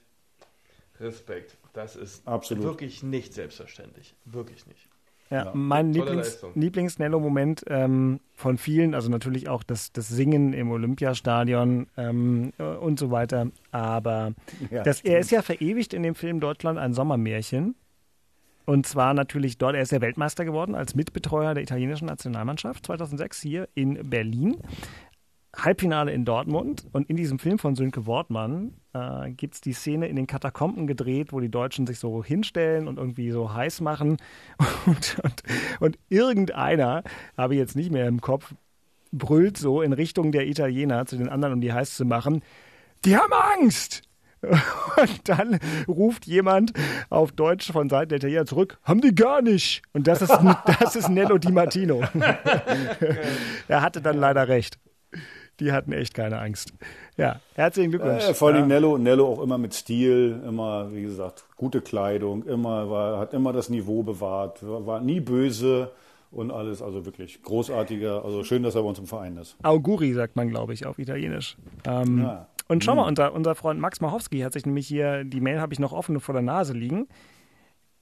[SPEAKER 1] Respekt. Das ist
[SPEAKER 3] Absolut.
[SPEAKER 1] wirklich nicht selbstverständlich. Wirklich nicht.
[SPEAKER 2] Ja, mein
[SPEAKER 1] Tolle
[SPEAKER 2] Lieblings,
[SPEAKER 1] Leistung.
[SPEAKER 2] Lieblings-Nello-Moment ähm, von vielen, also natürlich auch das, das Singen im Olympiastadion ähm, äh, und so weiter. Aber
[SPEAKER 3] Ja,
[SPEAKER 2] das, er ist ja verewigt in dem Film Deutschland ein Sommermärchen. Und zwar natürlich dort, er ist ja Weltmeister geworden als Mitbetreuer der italienischen Nationalmannschaft 2006 hier in Berlin. Halbfinale in Dortmund und in diesem Film von Sönke Wortmann äh, gibt es die Szene in den Katakomben gedreht, wo die Deutschen sich so hinstellen und irgendwie so heiß machen [laughs] und, und, und irgendeiner, habe ich jetzt nicht mehr im Kopf, brüllt so in Richtung der Italiener zu den anderen, um die heiß zu machen, die haben Angst! [laughs] Und dann ruft jemand auf Deutsch von Seiten der Italiener zurück, haben die gar nicht. Und das ist, [laughs] das ist Nello Di Martino. [laughs] er hatte dann leider recht. Die hatten echt keine Angst. Ja, herzlichen Glückwunsch.
[SPEAKER 3] Äh, vor allem
[SPEAKER 2] ja.
[SPEAKER 3] Nello, Nello auch immer mit Stil, immer, wie gesagt, gute Kleidung, immer war, hat immer das Niveau bewahrt, war, war nie böse und alles, also wirklich großartiger, also schön, dass er bei uns im Verein ist.
[SPEAKER 2] Auguri sagt man, glaube ich, auf Italienisch. Ähm,
[SPEAKER 3] Ja.
[SPEAKER 2] Und schau mal, unser, unser Freund Max Machowski hat sich nämlich hier, die Mail habe ich noch offen vor der Nase liegen,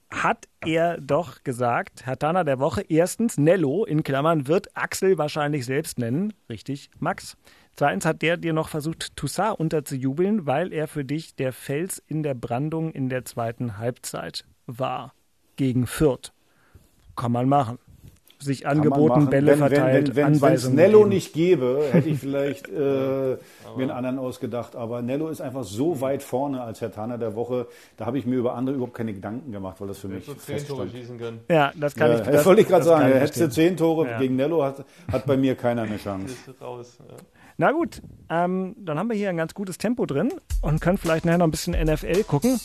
[SPEAKER 2] hat er doch gesagt, Hertana der Woche, erstens Nello, in Klammern, wird Axel wahrscheinlich selbst nennen. Richtig, Max. Zweitens hat der dir noch versucht, Toussaint unterzujubeln, weil er für dich der Fels in der Brandung in der zweiten Halbzeit war. Gegen Fürth. Kann man machen. Sich angeboten. Bälle
[SPEAKER 3] wenn,
[SPEAKER 2] verteilt,
[SPEAKER 3] wenn, wenn, wenn es
[SPEAKER 2] Anweisungen
[SPEAKER 3] Nello
[SPEAKER 2] gegeben.
[SPEAKER 3] nicht gäbe, hätte ich vielleicht [laughs] äh, mir einen anderen ausgedacht. Aber Nello ist einfach so weit vorne als Herr Taner der Woche. Da habe ich mir über andere überhaupt keine Gedanken gemacht, weil das für mich
[SPEAKER 1] So 10 Tore
[SPEAKER 3] feststand.
[SPEAKER 1] schießen können.
[SPEAKER 2] Ja, das kann
[SPEAKER 3] Ja,
[SPEAKER 2] ich.
[SPEAKER 3] das, wollte ich gerade sagen. Hättest du zehn Tore
[SPEAKER 2] Ja.
[SPEAKER 3] gegen Nello, hat, hat bei mir keiner eine Chance.
[SPEAKER 1] Raus. Ja.
[SPEAKER 2] Na gut, ähm, dann haben wir hier ein ganz gutes Tempo drin und können vielleicht nachher noch ein bisschen NFL gucken.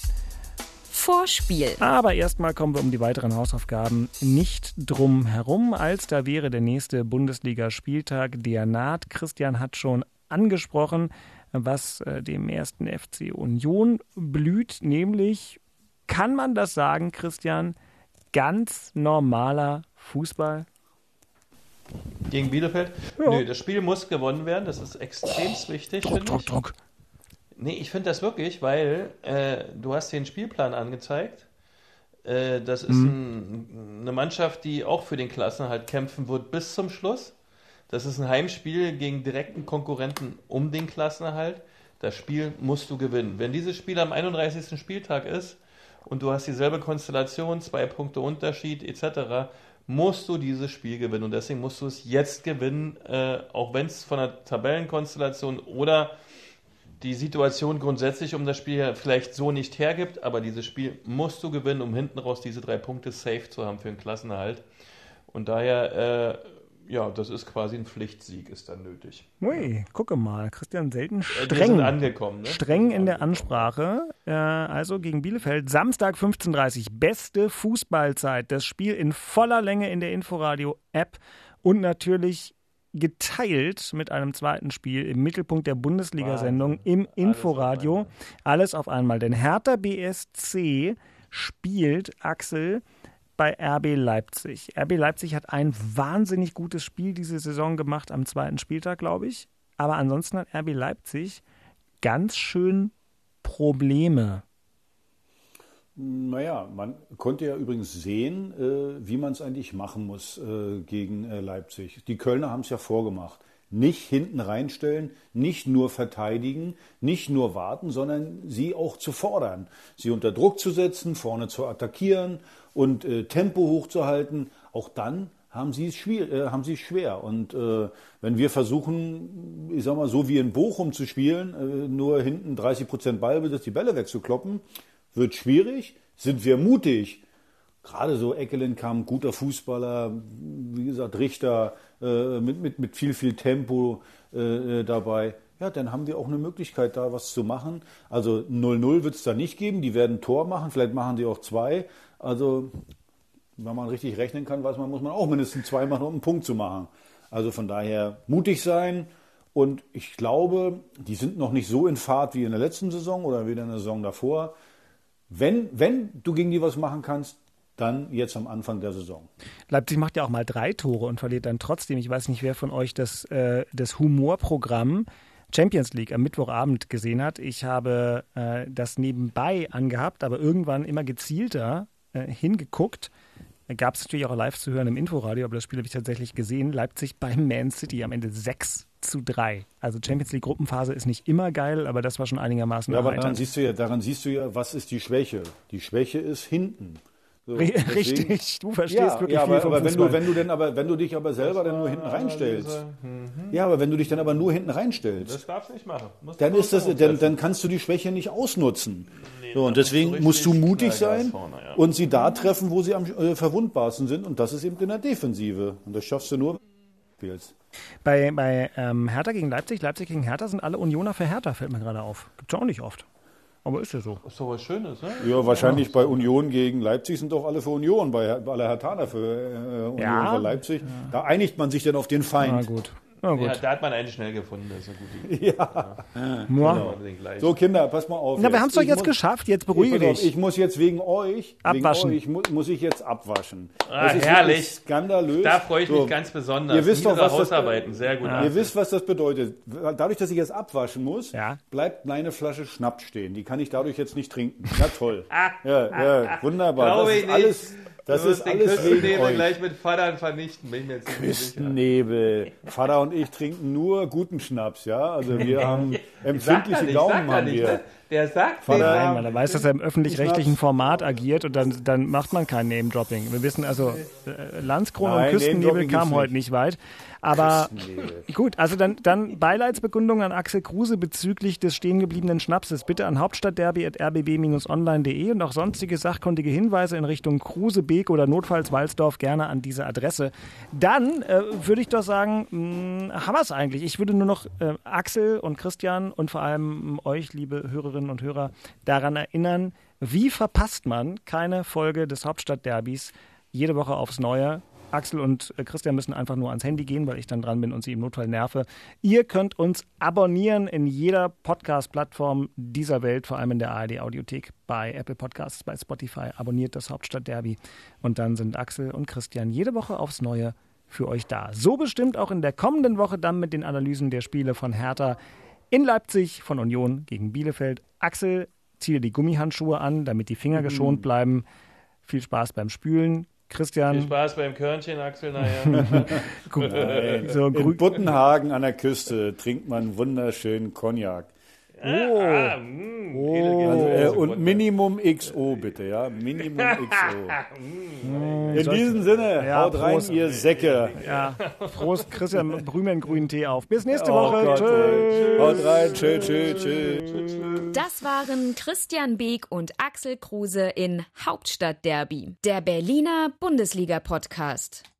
[SPEAKER 4] Vorspiel.
[SPEAKER 2] Aber erstmal kommen wir um die weiteren Hausaufgaben nicht drum herum, als da wäre der nächste Bundesligaspieltag, der naht. Christian hat schon angesprochen, was äh, dem ersten FC Union blüht, nämlich, kann man das sagen, Christian, ganz normaler Fußball?
[SPEAKER 1] Gegen Bielefeld? Ja. Nö, das Spiel muss gewonnen werden, das ist extrem oh, wichtig.
[SPEAKER 2] Druck, Druck, Druck.
[SPEAKER 1] Nee, ich finde das wirklich, weil äh, du hast den Spielplan angezeigt. Äh, das ist mhm. ein, eine Mannschaft, die auch für den Klassenhalt kämpfen wird bis zum Schluss. Das ist ein Heimspiel gegen direkten Konkurrenten um den Klassenerhalt. Das Spiel musst du gewinnen. Wenn dieses Spiel am 31. Spieltag ist und du hast dieselbe Konstellation, zwei Punkte Unterschied etc., musst du dieses Spiel gewinnen. Und deswegen musst du es jetzt gewinnen, äh, auch wenn es von der Tabellenkonstellation oder die Situation grundsätzlich um das Spiel vielleicht so nicht hergibt, aber dieses Spiel musst du gewinnen, um hinten raus diese drei Punkte safe zu haben für den Klassenerhalt. Und daher äh, ja, das ist quasi ein Pflichtsieg, ist dann nötig.
[SPEAKER 2] Ui, gucke mal, Christian Selten streng,
[SPEAKER 1] angekommen, ne?
[SPEAKER 2] streng in der Ansprache. Äh, also gegen Bielefeld, Samstag 15.30 Uhr, beste Fußballzeit. Das Spiel in voller Länge in der Inforadio-App und natürlich geteilt mit einem zweiten Spiel im Mittelpunkt der Bundesliga-Sendung im Inforadio. Alles auf einmal. Denn Hertha BSC spielt Axel bei RB Leipzig. RB Leipzig hat ein wahnsinnig gutes Spiel diese Saison gemacht am zweiten Spieltag, glaube ich. Aber ansonsten hat RB Leipzig ganz schön Probleme.
[SPEAKER 3] Naja, man konnte ja übrigens sehen, äh, wie man es eigentlich machen muss äh, gegen äh, Leipzig. Die Kölner haben es ja vorgemacht. Nicht hinten reinstellen, nicht nur verteidigen, nicht nur warten, sondern sie auch zu fordern, sie unter Druck zu setzen, vorne zu attackieren und Tempo hochzuhalten, auch dann haben sie es schwer. Schwer. Und äh, wenn wir versuchen, ich sag mal, so wie in Bochum zu spielen, äh, nur hinten 30 Prozent Ballbesitz die Bälle wegzukloppen, wird schwierig. Sind wir mutig? Gerade so Eckelenkamp, guter Fußballer, wie gesagt, Richter äh, mit, mit, mit viel, viel Tempo äh, dabei ja, dann haben wir auch eine Möglichkeit, da was zu machen. Also 0-0 wird es da nicht geben. Die werden Tor machen, vielleicht machen die auch zwei. Also, wenn man richtig rechnen kann, weiß man, muss man auch mindestens zwei machen, um einen Punkt zu machen. Also von daher mutig sein. Und ich glaube, die sind noch nicht so in Fahrt wie in der letzten Saison oder wie in der Saison davor. Wenn, wenn du gegen die was machen kannst, dann jetzt am Anfang der Saison.
[SPEAKER 2] Leipzig macht ja auch mal drei Tore und verliert dann trotzdem. Ich weiß nicht, wer von euch das, äh, das Humorprogramm Champions League am Mittwochabend gesehen hat. Ich habe äh, das nebenbei angehabt, aber irgendwann immer gezielter äh, hingeguckt. Gab es natürlich auch live zu hören im Inforadio, aber das Spiel habe ich tatsächlich gesehen. Leipzig beim Man City am Ende 6 zu 3. Also Champions League Gruppenphase ist nicht immer geil, aber das war schon einigermaßen
[SPEAKER 3] Ja, aber daran siehst, du ja, daran siehst du ja, was ist die Schwäche? Die Schwäche ist hinten.
[SPEAKER 2] So, Richtig, du verstehst ja, wirklich
[SPEAKER 3] ja,
[SPEAKER 2] aber,
[SPEAKER 3] viel vom aber wenn du, wenn du denn aber, wenn du dich aber selber dann nur hinten reinstellst, mhm. ja, aber wenn du dich dann aber nur hinten reinstellst,
[SPEAKER 1] das darfst du nicht machen.
[SPEAKER 3] dann ist das, dann, dann kannst du die Schwäche nicht ausnutzen. Nee, so und deswegen musst, musst du mutig sein vorne, ja. und sie da treffen, wo sie am äh, verwundbarsten sind und das ist eben in der Defensive und das schaffst du nur. Spielst.
[SPEAKER 2] Bei, bei ähm, Hertha gegen Leipzig, Leipzig gegen Hertha sind alle Unioner für Hertha, fällt mir gerade auf. Gibt es auch nicht oft. Aber ist ja so.
[SPEAKER 1] Ist doch was Schönes, ne?
[SPEAKER 3] Ja, wahrscheinlich ja. bei Union gegen Leipzig sind doch alle für Union, bei, alle Hertaner für äh, Union ja. für Leipzig. Ja. Da einigt man sich dann auf den Feind.
[SPEAKER 2] Na gut.
[SPEAKER 1] Na gut. Ja, da hat man einen schnell gefunden, das ist eine gute Idee.
[SPEAKER 3] Ja. ja. Genau. So, Kinder, pass mal auf.
[SPEAKER 2] Na, wir haben es doch jetzt muss, geschafft, jetzt beruhige dich.
[SPEAKER 3] Ich muss jetzt wegen euch,
[SPEAKER 2] abwaschen.
[SPEAKER 3] Wegen euch, muss ich jetzt abwaschen.
[SPEAKER 1] Ah, herrlich.
[SPEAKER 3] Skandalös.
[SPEAKER 1] Da freue ich so. mich ganz besonders.
[SPEAKER 3] Ihr wisst doch, was
[SPEAKER 1] Hausarbeiten, das, sehr gut.
[SPEAKER 3] Ja. Ihr wisst, was das bedeutet. Dadurch, dass ich jetzt abwaschen muss, ja. bleibt meine Flasche Schnaps stehen. Die kann ich dadurch jetzt nicht trinken. Na toll. Ah. ja, ja, wunderbar.
[SPEAKER 1] Glaube
[SPEAKER 3] das
[SPEAKER 1] ist alles
[SPEAKER 3] das ist den alles
[SPEAKER 1] Küstennebel gleich mit Vatern vernichten, bin ich mir jetzt
[SPEAKER 3] Küstennebel. Vater und ich trinken nur guten Schnaps, ja. Also [laughs] wir haben empfindliche Gaumen haben wir. Ne?
[SPEAKER 1] Der sagt
[SPEAKER 2] Vater, Nein, man weiß, dass er im öffentlich-rechtlichen Format agiert und dann, dann macht man kein Name-Dropping. Wir wissen also, äh, Landskrone und Küstennebel kamen heute nicht weit. Aber gut, also dann, dann Beileidsbekundung an Axel Kruse bezüglich des stehengebliebenen Schnapses. Bitte an hauptstadtderby.rbb-online.de und auch sonstige sachkundige Hinweise in Richtung Kruse, Beek oder notfalls Walsdorf gerne an diese Adresse. Dann äh, würde ich doch sagen, mh, hm, haben wir es eigentlich. Ich würde nur noch äh, Axel und Christian und vor allem euch, liebe Hörerinnen und Hörer, daran erinnern, Wie verpasst man keine Folge des Hauptstadtderbys jede Woche aufs Neue? Axel und äh, Christian müssen einfach nur ans Handy gehen, weil ich dann dran bin und sie im Notfall nerve. Ihr könnt uns abonnieren in jeder Podcast-Plattform dieser Welt, vor allem in der ARD-Audiothek, bei Apple Podcasts, bei Spotify. Abonniert das Hauptstadtderby und dann sind Axel und Christian jede Woche aufs Neue für euch da. So bestimmt auch in der kommenden Woche dann mit den Analysen der Spiele von Hertha in Leipzig, von Union gegen Bielefeld. Axel, ziehe die Gummihandschuhe an, damit die Finger geschont bleiben. Viel Spaß beim Spülen. Christian.
[SPEAKER 1] Viel Spaß beim Körnchen, Axel, nachher. [laughs]
[SPEAKER 3] Nein. So, In Buttenhagen an der Küste trinkt man wunderschönen Cognac.
[SPEAKER 1] Oh. Ah, mh,
[SPEAKER 3] oh. Also, äh, und Minimum XO bitte, ja. Minimum [laughs] XO.
[SPEAKER 2] Mm,
[SPEAKER 3] In diesem Sinne,
[SPEAKER 2] Ja,
[SPEAKER 3] haut rein,
[SPEAKER 2] Prost.
[SPEAKER 3] ihr Säcke.
[SPEAKER 2] Ja, Prost, Christian, brüh mir einen grünen Tee auf. Bis nächste
[SPEAKER 3] Oh
[SPEAKER 2] Woche.
[SPEAKER 3] Gott,
[SPEAKER 2] Tschüss.
[SPEAKER 3] Haut rein, tschö, tschö, tschö.
[SPEAKER 4] Das waren Christian Beek und Axel Kruse in Hauptstadtderby, der Berliner Bundesliga-Podcast.